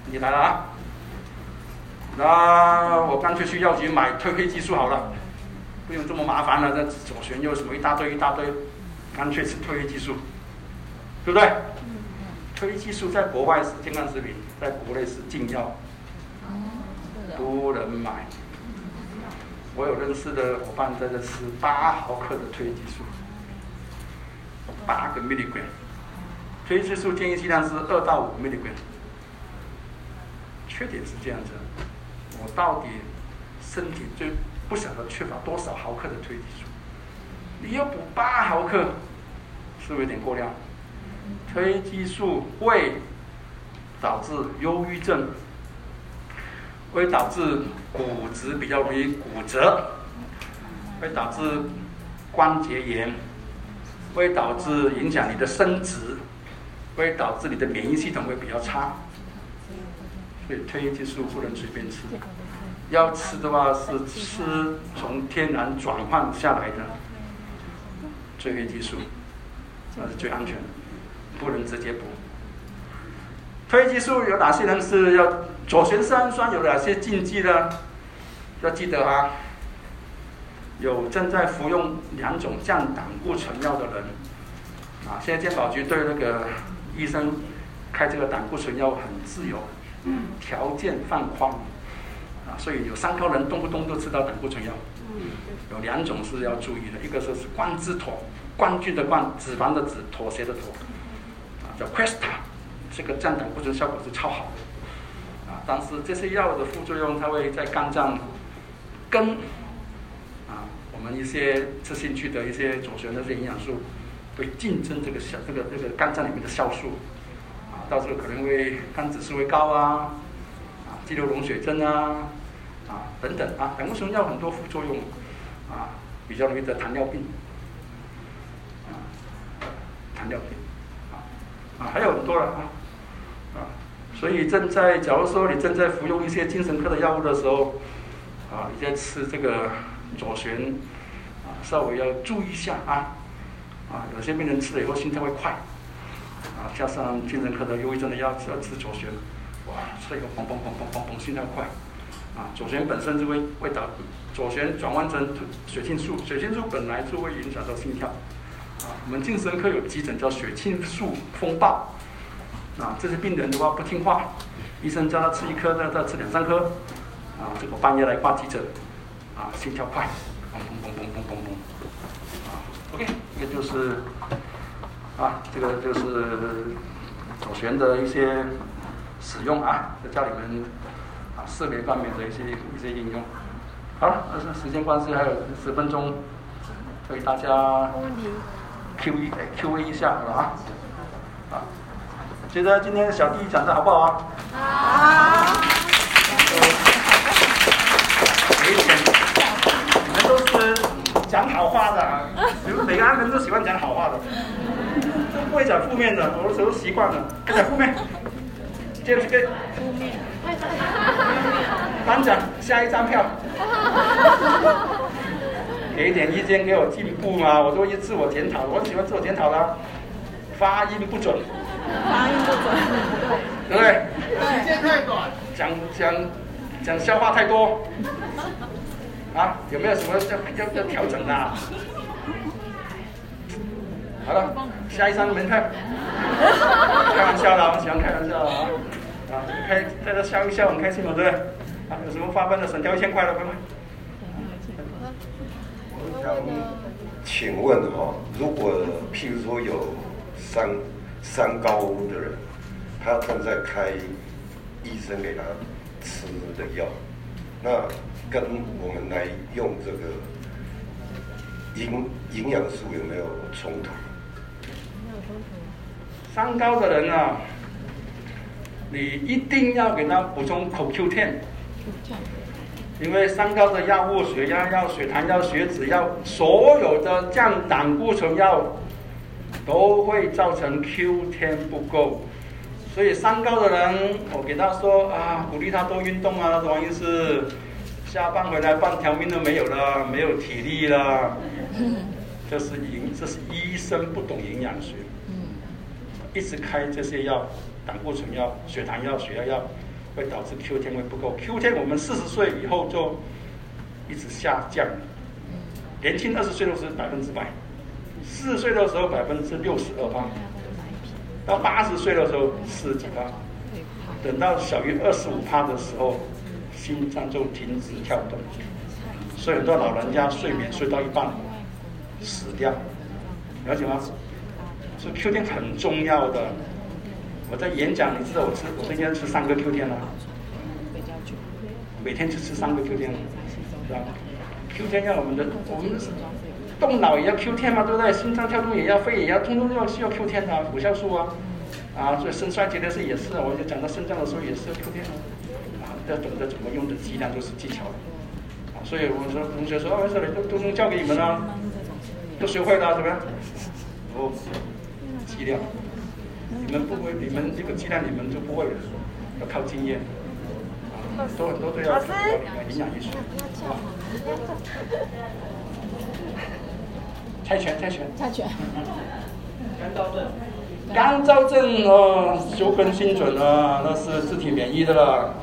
你来了啊？那我干脆去药局买褪黑激素好了，不用这么麻烦了。这左旋又什么一大堆一大堆，干脆吃褪黑激素，对不对？褪黑激素在国外是健康食品，在国内是禁药，不能买。我有认识的伙伴在这吃八毫克的褪黑激素，八个 milligram，褪黑激素建议剂量是二到五 milligram。缺点是这样子，我到底身体就不晓得缺乏多少毫克的褪黑素，你要补八毫克，是不是有点过量？褪黑激素会导致忧郁症，会导致骨质比较容易骨折，会导致关节炎，会导致影响你的生殖，会导致你的免疫系统会比较差。所以褪黑激素不能随便吃，要吃的话是吃从天然转换下来的褪黑激素，那是最安全的。不能直接补。褪黑激素有哪些人是要左旋色氨酸有哪些禁忌呢？要记得啊，有正在服用两种降胆固醇药的人，啊，现在健保局对那个医生开这个胆固醇药很自由，条件放宽，啊，所以有三高人动不动都吃到胆固醇药，有两种是要注意的，一个是冠之妥，冠军的冠，脂肪的脂，妥协的妥。啊叫 Questa，这个降胆固醇效果是超好的，啊，但是这些药的副作用，它会在肝脏跟啊我们一些吃进去的一些左旋的这些营养素，会竞争这个小这个这个肝脏里面的酵素，啊，到时候可能会肝指数会高啊，啊，肌瘤溶血症啊，啊等等啊，胆固醇药很多副作用，啊，比较容易得糖尿病，啊，糖尿病。啊，啊还有很多了啊，啊，所以正在，假如说你正在服用一些精神科的药物的时候，啊，你在吃这个左旋，啊，稍微要注意一下啊，啊，有些病人吃了以后心跳会快，啊，加上精神科的忧郁症的药只要吃左旋，哇，吃了以后砰砰砰砰砰砰心跳快，啊，左旋本身就会会导左旋转换成血清素，血清素本来就会影响到心跳。啊，我们精神科有急诊叫血清素风暴，啊，这些病人的话不听话，医生叫他吃一颗，再再吃两三颗，啊，这个半夜来挂急诊，啊，心跳快，砰砰砰砰砰砰砰，啊，OK，这就是，啊，这个就是左旋的一些使用啊，在家里面啊，视觉方面的一些一些应用。好了，那是时间关系，还有十分钟，所以大家。Q 一 Q A 一下好了啊，啊，觉得今天小弟讲的好不好啊？好。每天你们都是讲好话的，你们每个人都喜欢讲好话的，都不会讲负面的，我的时候习惯了，讲负面，接着给负面，班长下一张票。给一点意见，给我进步嘛！我都一自我检讨，我喜欢自我检讨啦。发音不准，发音不准，对不对？时间太短，讲讲讲笑话太多，啊，有没有什么要要要调整的？好了，下一张门票。开玩笑啦，我喜欢开玩笑啊！啊，开大家笑一笑，很开心嘛，对不对？啊，有什么发奋的，省掉一千块了，快快。请问哈，如果譬如说有三三高的人，他正在开医生给他吃的药，那跟我们来用这个营营养素有没有冲突？没有冲突。三高的人啊，你一定要给他补充 CoQ10。因为三高的药物，血压药、血糖药、血脂药，所有的降胆固醇药，都会造成 Q 天不够。所以三高的人，我给他说啊，鼓励他多运动啊，王医师，下班回来半条命都没有了，没有体力了。这是营，这是医生不懂营养学。一直开这些药，胆固醇药、血糖药、血压药。会导致 Q 天会不够，Q 天我们四十岁以后就一直下降，年轻二十岁的时候百分之百，四十岁的时候百分之六十二趴，到八十岁的时候四十几趴，等到小于二十五趴的时候，心脏就停止跳动，所以很多老人家睡眠睡到一半死掉，了解吗？所以 Q 天很重要的。我在演讲，你知道我吃，我今天吃三个 Q 天了，每天就吃三个 Q 天了，是吧？Q 天要我们的，我们动脑也要 Q 天嘛，对不对？心脏跳动也要，肺也要，通通要需要 Q 天的，五酵素啊，啊，所以肾衰竭的是也是，我就讲到肾脏的时候也是要 Q 天啊，要懂得怎么用的剂量就是技巧，啊，所以我说同学说，没事了，都都能教给你们了，都学会了，怎么样？哦，剂量。你们不会，你们这个鸡蛋你们就不会了，要靠经验。啊，都很多都要营养医学。猜拳，猜拳。猜拳。干燥症。干燥症哦，修根精准了，那是自体免疫的了。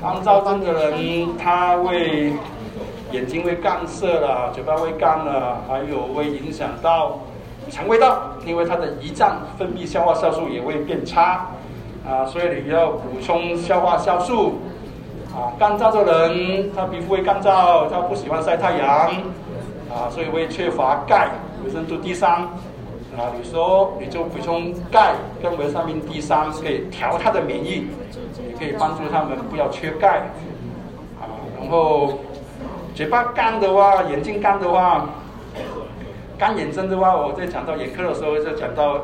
干燥症的人，他会眼睛会干涩了，嘴巴会干了，还有会影响到。肠胃道，因为它的胰脏分泌消化酵素也会变差，啊，所以你要补充消化酵素。啊，干燥的人，他皮肤会干燥，他不喜欢晒太阳，啊，所以会缺乏钙、维生素 D 三。啊，你说你就补充钙跟维生素 D 三，可以调他的免疫，也可以帮助他们不要缺钙。啊，然后嘴巴干的话，眼睛干的话。干眼症的话，我在讲到眼科的时候，就讲到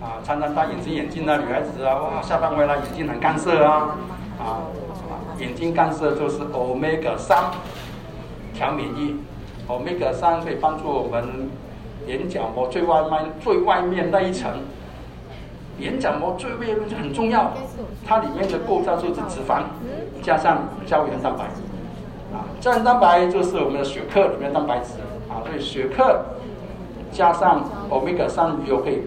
啊，常常戴隐形眼镜的女孩子啊，哇，下班回来眼睛很干涩啊，啊，眼睛干涩就是 omega 三调免疫，omega 三可以帮助我们眼角膜最外面最外面那一层，眼角膜最外面很重要，它里面的构造就是脂肪加上胶原蛋白，啊，胶原蛋白就是我们的血客里面蛋白质啊，所以血客。加上欧米伽三鱼油可以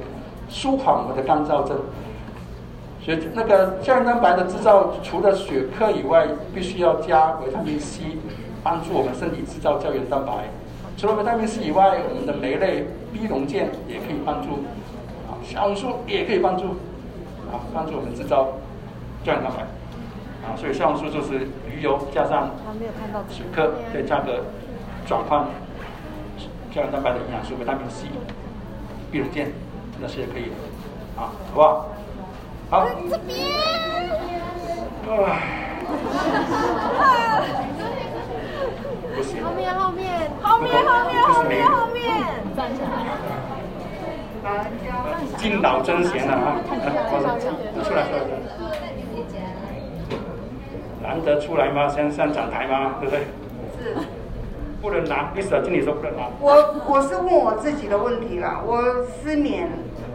舒缓我们的干燥症。所以那个胶原蛋白的制造，除了血克以外，必须要加维他命 C，帮助我们身体制造胶原蛋白。除了维他命 C 以外，我们的酶类 B 龙键也可以帮助，啊，小红书也可以帮助，啊，帮助我们制造胶原蛋白。啊，所以小红书就是鱼油加上血克的价格转换。胶原蛋白的营养素，维他命 C、碧龙健，那些也可以，啊，好不好？好。这边。不行。后面后面后面后面后面后面。站起来。敬老尊贤了啊！出来出来。难得出来吗？先上讲台吗？对不对？是。不能拿，意思啊？经理说不能拿。我我是问我自己的问题啦，我失眠，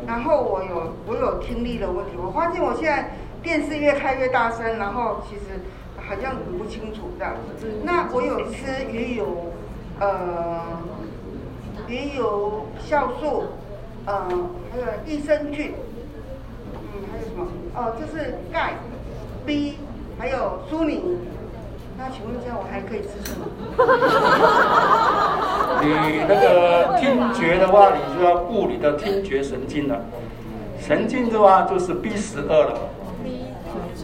然后我有我有听力的问题，我发现我现在电视越开越大声，然后其实好像不清楚这样子。那我有吃鱼油，呃，鱼油酵素，呃，还有益生菌，嗯，还有什么？哦，就是钙、B，还有苏宁。那请问一下，我还可以吃什么？你那个听觉的话，你就要顾你的听觉神经了。神经的话就是 B 十二了。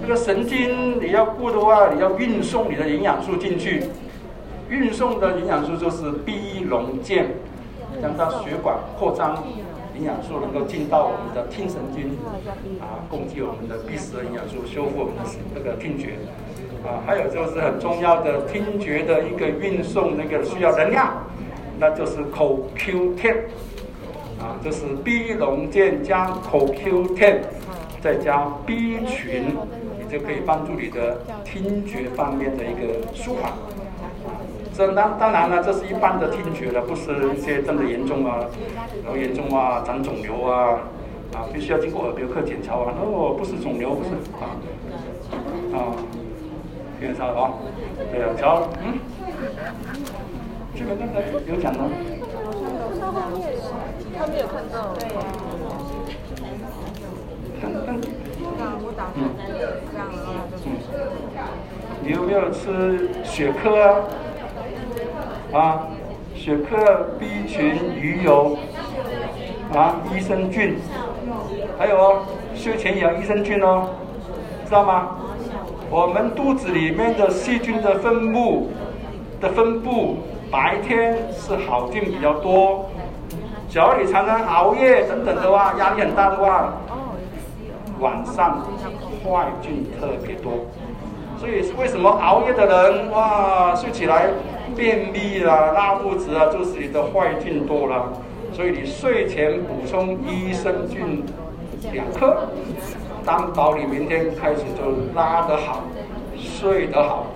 这个神经你要顾的话，你要运送你的营养素进去。运送的营养素就是 B 龙健。让它血管扩张，营养素能够进到我们的听神经，啊，供给我们的 B 十二营养素，修复我们的那个听觉。啊，还有就是很重要的听觉的一个运送，那个需要能量，那就是口 Q10，啊，就是 B 龙健加口 Q10，再加 B 群，你就可以帮助你的听觉方面的一个舒缓。这当当然了，这是一般的听觉了，不是一些真的严重啊，然后严重啊，长肿瘤啊，啊，必须要经过耳鼻喉科检查啊。哦，不是肿瘤，不是啊，啊。介绍啊，对啊，瞧，嗯，这个刚才有讲吗？看到后面，他没有看到。对。看看。我打开，这样啊，就是。你有没有吃雪克啊？啊，血克 B 群鱼油啊，益生菌，还有哦，睡前养益生菌哦，知道吗？我们肚子里面的细菌的分布的分布，白天是好菌比较多。只要你常常熬夜等等的话，压力很大的话，晚上坏菌特别多。所以为什么熬夜的人哇，睡起来便秘啦、拉肚子啊，就是你的坏菌多了。所以你睡前补充益生菌两克。担保你明天开始就拉得好，睡得好。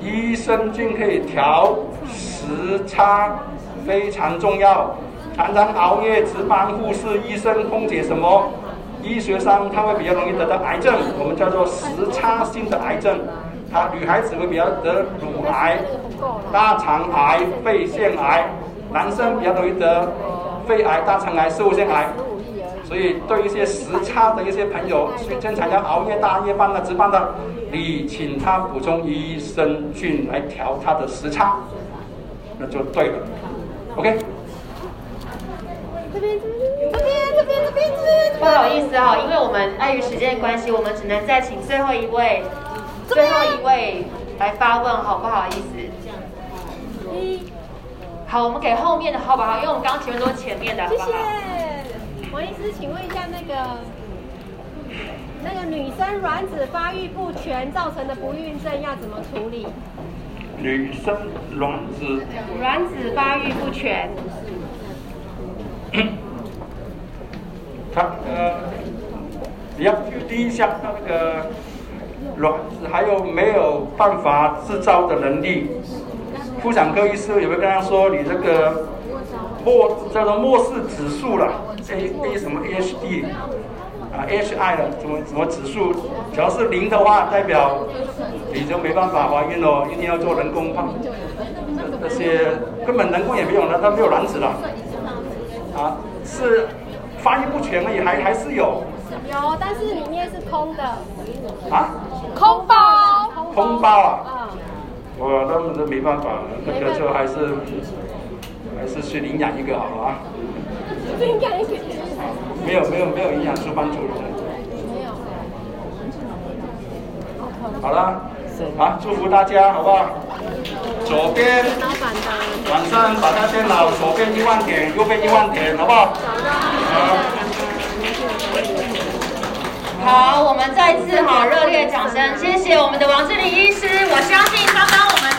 益生菌可以调时差，非常重要。常常熬夜值班，护士、医生、空姐什么，医学上他会比较容易得到癌症，我们叫做时差性的癌症。他女孩子会比较得乳癌、大肠癌、肺腺癌，男生比较容易得肺癌、大肠癌、食物腺癌。所以，对一些时差的一些朋友，经常要熬夜大夜班的值班的，你请他补充益生菌来调他的时差，那就对了。OK。这边，这边，这边，这边，这边。不好意思哈，因为我们碍于时间的关系，我们只能再请最后一位，最后一位来发问，好不好意思？好，我们给后面的好不好？因为我们刚刚前面都是前面的，好不好？谢谢。王医师，请问一下，那个那个女生卵子发育不全造成的不孕症要怎么处理？女生卵子卵子发育不全，他呃，你要第一项那个卵子还有没有办法制造的能力？妇产科医师有没有跟他说你这个？末叫做末世指数了，A A 什么 A H D 啊 A H I 的什么什么指数，只要是零的话，代表你就没办法怀孕喽，一定要做人工放，那些根本人工也没有了，它没有卵子了，啊，是发育不全而已，还还是有，有，但是里面是空的，啊，空包，空包。啊，哇，那么都没办法了，那个就还是。还是去领养一个好了啊！领养一个，没有没有没有营养师帮助的。没有。好了，好，祝福大家，好不好？左边，晚上把它电脑，左边一万点，右边一万点，好不好？好。好，我们再次好热烈掌声，谢谢我们的王志林医师，我相信刚刚。